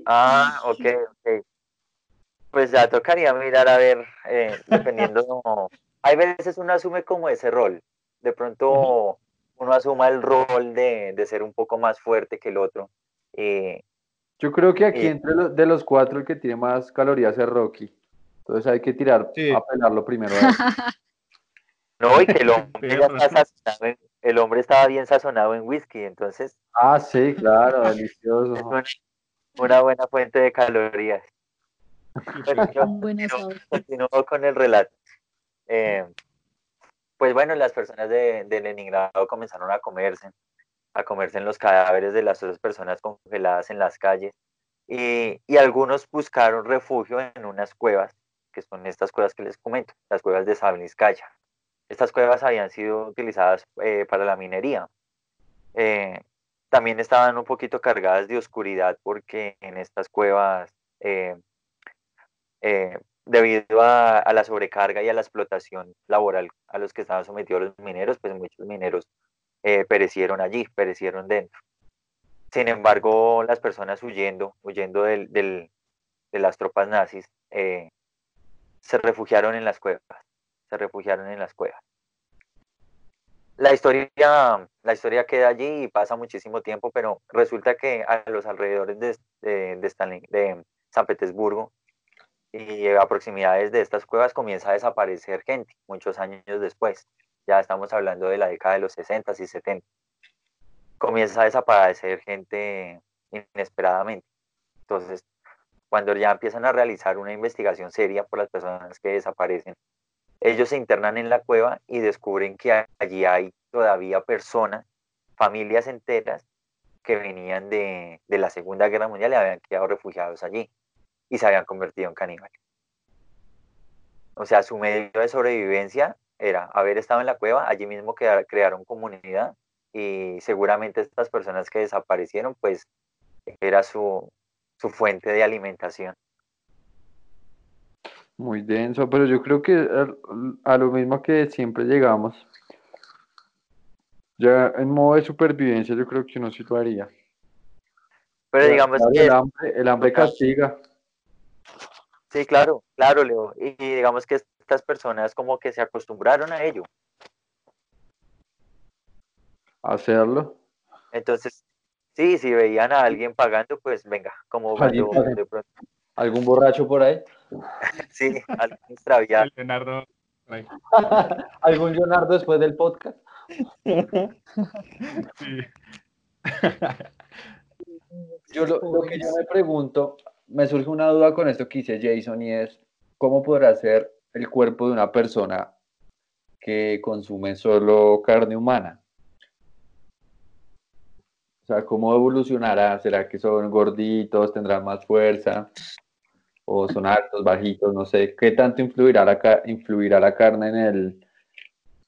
Ah, ok, ok. Pues ya tocaría mirar a ver, eh, dependiendo. Hay veces uno asume como ese rol. De pronto uno asuma el rol de, de ser un poco más fuerte que el otro. Eh, Yo creo que aquí Sí. entre los, de los cuatro el que tiene más calorías es Rocky. Entonces hay que tirar Sí. a pelarlo primero. no, y que el hombre, ya está sazonado en- el hombre estaba bien sazonado en whisky, entonces Ah, sí, claro, es delicioso. Una, buena fuente de calorías. Pero yo- asado. Continúo con el relato. Eh, pues bueno, las personas de, de Leningrado comenzaron a comerse, a comerse en los cadáveres de las otras personas congeladas en las calles y, y algunos buscaron refugio en unas cuevas, que son estas cuevas que les comento, las cuevas de Sablinskaya. Estas cuevas habían sido utilizadas eh, para la minería. Eh, también estaban un poquito cargadas de oscuridad porque en estas cuevas eh, eh, debido a, la sobrecarga y a la explotación laboral a los que estaban sometidos los mineros, pues muchos mineros eh, perecieron allí, perecieron dentro. Sin embargo, las personas huyendo, huyendo del, de las tropas nazis, se refugiaron en las cuevas, se refugiaron en las cuevas. La historia, la historia queda allí y pasa muchísimo tiempo, pero resulta que a los alrededores de, de, de de San Petersburgo y a proximidades de estas cuevas comienza a desaparecer gente muchos años después. Ya estamos hablando de la década de los 60 y 70. Comienza a desaparecer gente inesperadamente. Entonces, cuando ya empiezan a realizar una investigación seria por las personas que desaparecen, ellos se internan en la cueva y descubren que allí hay todavía personas, familias enteras que venían de, la Segunda Guerra Mundial y habían quedado refugiados allí y se habían convertido en caníbales. O sea, su medio de sobrevivencia era haber estado en la cueva, allí mismo crearon comunidad y seguramente estas personas que desaparecieron, pues era su fuente de alimentación. Muy denso, pero yo creo que a, lo mismo que siempre llegamos. Ya en modo de supervivencia, yo creo que uno sí lo haría. Pero digamos Claro, que el hambre, el hambre castiga. Sí, claro, claro, Leo. Y, digamos que estas personas como que se acostumbraron a ello. Hacerlo. Entonces, sí, si veían a alguien pagando, pues venga, como cuando pagando. de pronto, ¿Algún borracho por ahí? sí, alguien extraviado. Leonardo. ¿Algún Leonardo después del podcast? sí. Yo lo, lo que yo me pregunto, me surge una duda con esto que dice Jason y es, ¿cómo podrá ser el cuerpo de una persona que consume solo carne humana? O sea, ¿cómo evolucionará? ¿Será que son gorditos, tendrán más fuerza? ¿O son altos, bajitos? No sé. ¿Qué tanto influirá la, ca- influirá la carne en el,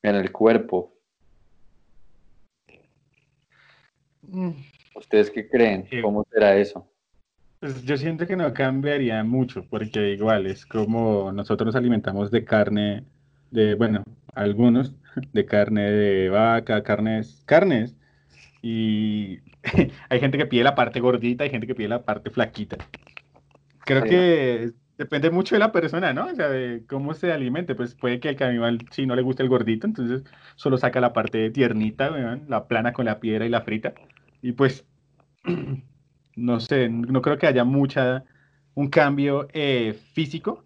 en el cuerpo? Mm, ¿Ustedes qué creen? Sí. ¿Cómo será eso? Pues yo siento que no cambiaría mucho, porque igual es como nosotros nos alimentamos de carne, de, bueno, algunos, de carne de vaca, carnes, carnes, y hay gente que pide la parte gordita, hay gente que pide la parte flaquita. Creo Sí. que depende mucho de la persona, ¿no? O sea, de cómo se alimente, pues puede que al caníbal si no le gusta el gordito, entonces solo saca la parte tiernita, weón, la plana con la piedra y la frita, y pues no sé, no creo que haya mucha, un cambio eh, físico,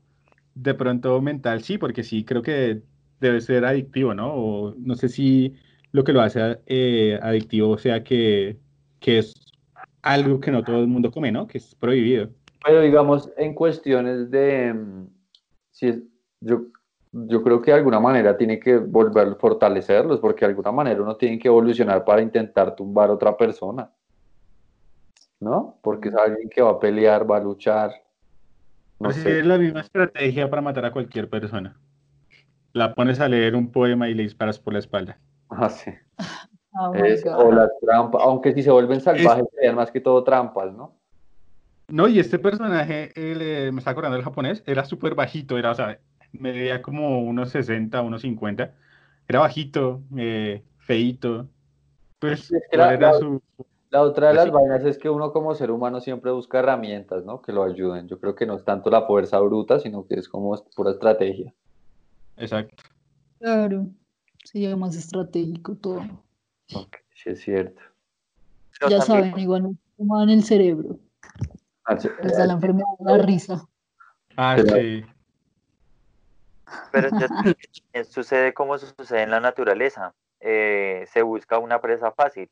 de pronto mental sí, porque sí, creo que debe ser adictivo, ¿no? O no sé si lo que lo hace eh, adictivo sea que, que es algo que no todo el mundo come, ¿no? Que es prohibido. Pero digamos, en cuestiones de, mm, si es- yo, yo creo que de alguna manera tiene que volver a fortalecerlos, porque de alguna manera uno tiene que evolucionar para intentar tumbar a otra persona, ¿no? Porque es alguien que va a pelear, va a luchar, no sé. es la misma estrategia para matar a cualquier persona. La pones a leer un poema y le disparas por la espalda. Ah, sí. Oh Es, God. o las trampas, aunque si se vuelven salvajes serían más que todo trampas, ¿no? No, y este personaje, el, eh, me está acordando el japonés, era súper bajito, era, o sea, medía como unos 60, unos 50. Era bajito, eh, feíto. Pues, Sí, es que ¿cuál la- era la- su...? La otra de las sí. vainas es que uno como ser humano siempre busca herramientas, ¿no? Que lo ayuden. Yo creo que no es tanto la fuerza bruta, sino que es como pura estrategia. Exacto. Claro, sería más estratégico todo. Ok, sí es cierto. Ya también- saben, igual como en el cerebro. Ah, sí, la enfermedad de la risa. Ah, Pero- sí. Pero también sucede como sucede en la naturaleza. Eh, se busca una presa fácil.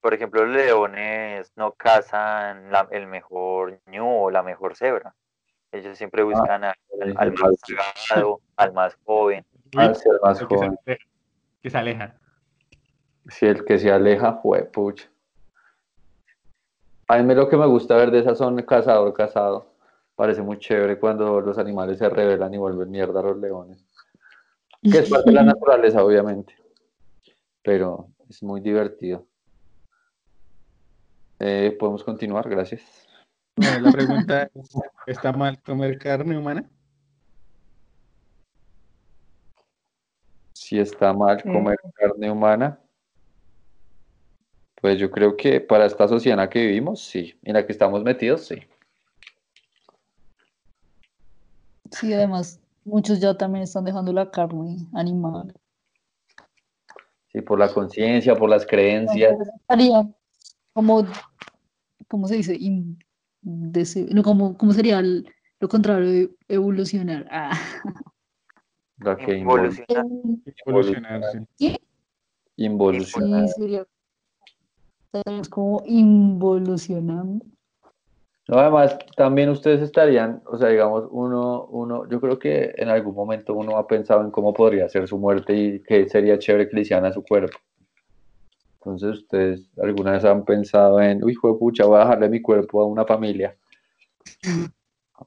Por ejemplo, los leones no cazan la- el mejor ñu o la mejor cebra. Ellos siempre buscan al, más sí. sagado, al más joven. Al ser más joven. Que se aleja. Si el que se aleja fue, pucha. A mí lo que me gusta ver de esas son cazador cazado. Parece muy chévere cuando los animales se rebelan y vuelven mierda a los leones. Que es parte de la naturaleza, obviamente. Pero es muy divertido. Eh, Podemos continuar, gracias. Bueno, la pregunta es, ¿está mal comer carne humana? Si está mal comer carne humana, pues yo creo que para esta sociedad en la que vivimos, sí. En la que estamos metidos, sí. Sí, además, muchos ya también están dejando la carne animal. Sí, por la conciencia, por las creencias. Haría como, ¿cómo se dice? No, como, ¿cómo sería el- lo contrario de evolucionar? Ah. La que invol- Involucionar. Evolucionar, sí. involuciona. Sí, sería es como involucionando. No, además, también ustedes estarían, o sea, digamos, uno, uno, yo creo que en algún momento uno ha pensado en cómo podría ser su muerte y que sería chévere que le hicieran a su cuerpo. Entonces, ustedes alguna vez han pensado en, uy, hijo de pucha, voy a dejarle mi cuerpo a una familia.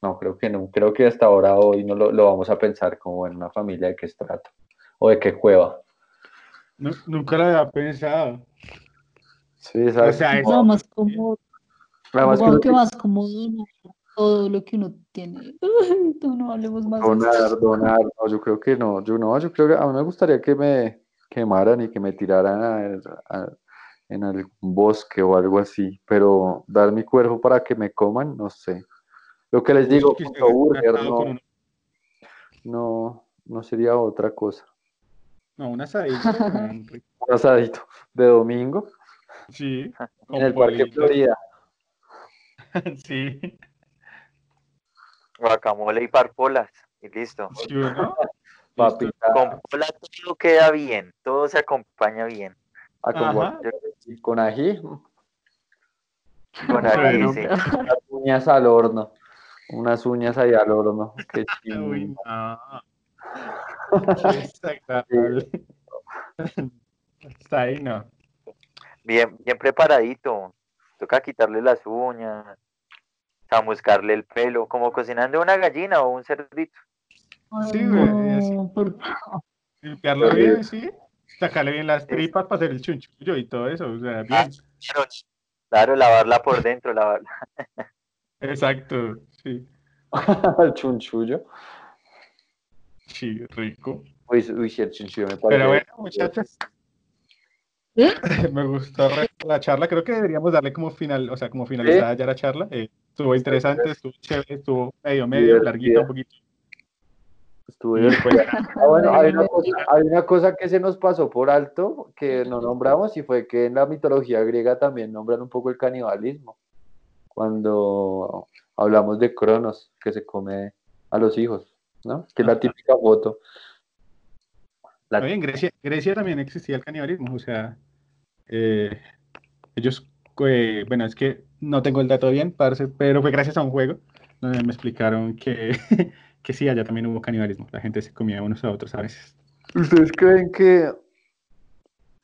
No, creo que no. Creo que hasta ahora hoy no lo, lo vamos a pensar como en una familia de qué estrato o de qué cueva. Nu- nunca lo había pensado. Sí, O sea, es- No, más como, Además que que más como donar todo lo que uno tiene. No, hablemos más de eso. Donar, donar, no, yo creo que no, yo no, yo creo que a mí me gustaría que me quemaran y que me tiraran a- a- en algún bosque o algo así, pero dar mi cuerpo para que me coman, no sé. Lo que les digo, que burger, no, no, no sería otra cosa. No, un asadito. Un asadito de domingo Sí. en el Parque. Florida. Sí. Guacamole y parpolas. Y listo. Sí. Papita, Con pola todo queda bien. Todo se acompaña bien. a con, Ajá. ají, Con ají, Bueno. sí. unas uñas al horno, unas uñas ahí al horno. Qué Uy, chimba. no. Qué. Está ahí, no. Bien, bien preparadito. Toca quitarle las uñas, chamuscarle el pelo, como cocinando una gallina o un cerdito. Sí, güey, así. ¿por? Limpiarlo bien, sí. Sacarle bien las tripas para hacer el chunchullo y todo eso. O sea, Ah, bien. Claro, Claro, lavarla por dentro, lavarla. Exacto. Sí. El chunchullo. Sí, rico. Uy, uy, sí, el chunchullo me parece. Pero bueno, muchachos. ¿Eh? Me gustó la charla. Creo que deberíamos darle como final, o sea, como finalizada ya la charla. Eh, estuvo interesante, estuvo chévere, estuvo medio, medio, larguita un poquito. Estuvo pues, Ah, bueno, hay una, cosa, hay una cosa que se nos pasó por alto que no nombramos y fue que en la mitología griega también nombran un poco el canibalismo. Cuando hablamos de Cronos, que se come a los hijos, ¿no? Que es la típica foto. La- Oye, en Grecia, Grecia también existía el canibalismo, o sea, eh, ellos, eh, bueno, es que no tengo el dato bien, parce, pero fue gracias a un juego donde me explicaron que, que sí, allá también hubo canibalismo, la gente se comía unos a otros a veces. ¿Ustedes creen que,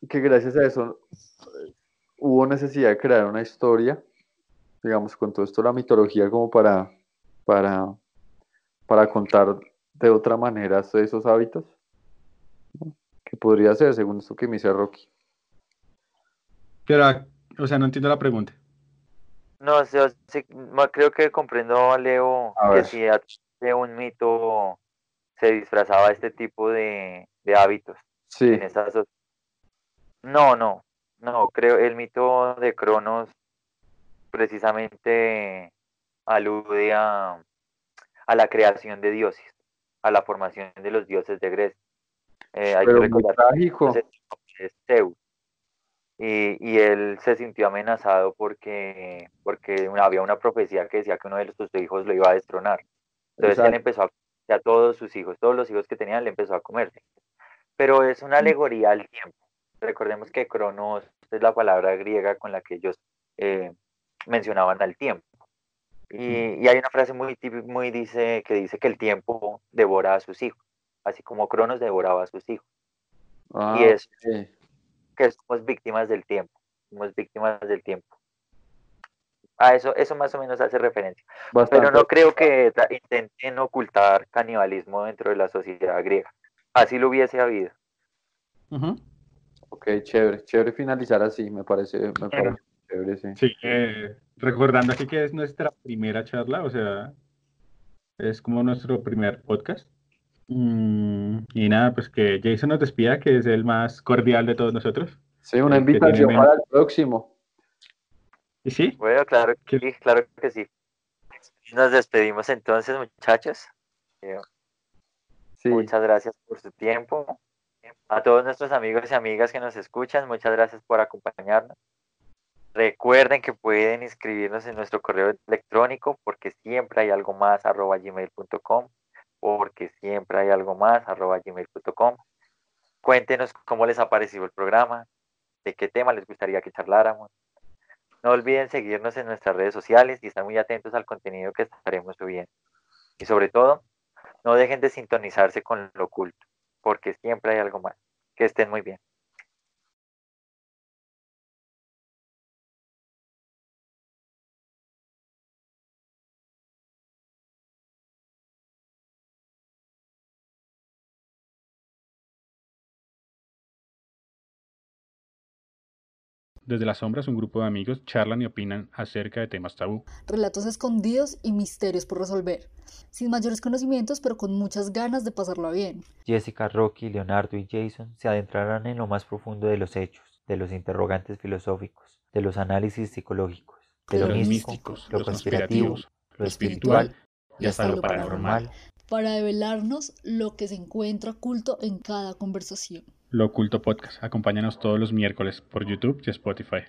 que gracias a eso eh, hubo necesidad de crear una historia, digamos, con todo esto la mitología como para, para, para contar de otra manera esos hábitos? ¿No? Que podría ser, según esto que me dice Rocky. Pero, o sea, no entiendo la pregunta. No, sí, creo que comprendo a Leo A que si de un mito se disfrazaba este tipo de, de hábitos Sí, en esta so- No, no, no, creo el mito de Cronos precisamente alude a, a la creación de dioses, a la formación de los dioses de Grecia. Eh, hay que pero muy recordar trágico. que es Zeus. Y, y él se sintió amenazado porque, porque había una profecía que decía que uno de sus hijos lo iba a destronar. Entonces él Exacto. empezó a a todos sus hijos, todos los hijos que tenía, él empezó a comerse. Pero es una alegoría al tiempo. Recordemos que Cronos es la palabra griega con la que ellos eh, mencionaban al tiempo. Y, y hay una frase muy muy dice, que dice que el tiempo devora a sus hijos, así como Cronos devoraba a sus hijos. Ah, y es ok. que somos víctimas del tiempo, somos víctimas del tiempo. A eso, eso más o menos hace referencia. Pero no creo que intenten ocultar canibalismo dentro de la sociedad griega. Así lo hubiese habido. Ujú. Ok, chévere, chévere finalizar así, me parece, me Claro. parece chévere, sí. Sí, eh, recordando aquí que es nuestra primera charla, o sea, es como nuestro primer podcast. Mm, y nada, pues que Jason nos despida, que es el más cordial de todos nosotros. Sí, una invitación para el próximo. Y sí, Bueno, claro que sí, claro que sí. Nos despedimos entonces, muchachos. Sí, Muchas gracias por su tiempo. A todos nuestros amigos y amigas que nos escuchan, muchas gracias por acompañarnos. Recuerden que pueden inscribirnos en nuestro correo electrónico porque siempre hay algo más arroba gmail.com porque siempre hay algo más arroba gmail.com. Cuéntenos cómo les ha parecido el programa, de qué tema les gustaría que charláramos. No olviden seguirnos en nuestras redes sociales y estar muy atentos al contenido que estaremos subiendo. Y sobre todo, no dejen de sintonizarse con lo oculto, porque siempre hay algo más. Que estén muy bien. Desde las sombras un grupo de amigos charlan y opinan acerca de temas tabú. relatos escondidos y misterios por resolver, sin mayores conocimientos pero con muchas ganas de pasarlo bien. Jessica, Rocky, Leonardo y Jason se adentrarán en lo más profundo de los hechos, de los interrogantes filosóficos, de los análisis psicológicos, de De lo los místico, místicos, lo los conspirativo, conspirativos, lo espiritual y hasta lo paranormal. para develarnos lo que se encuentra oculto en cada conversación. Lo Oculto Podcast. Acompáñanos todos los miércoles por YouTube y Spotify.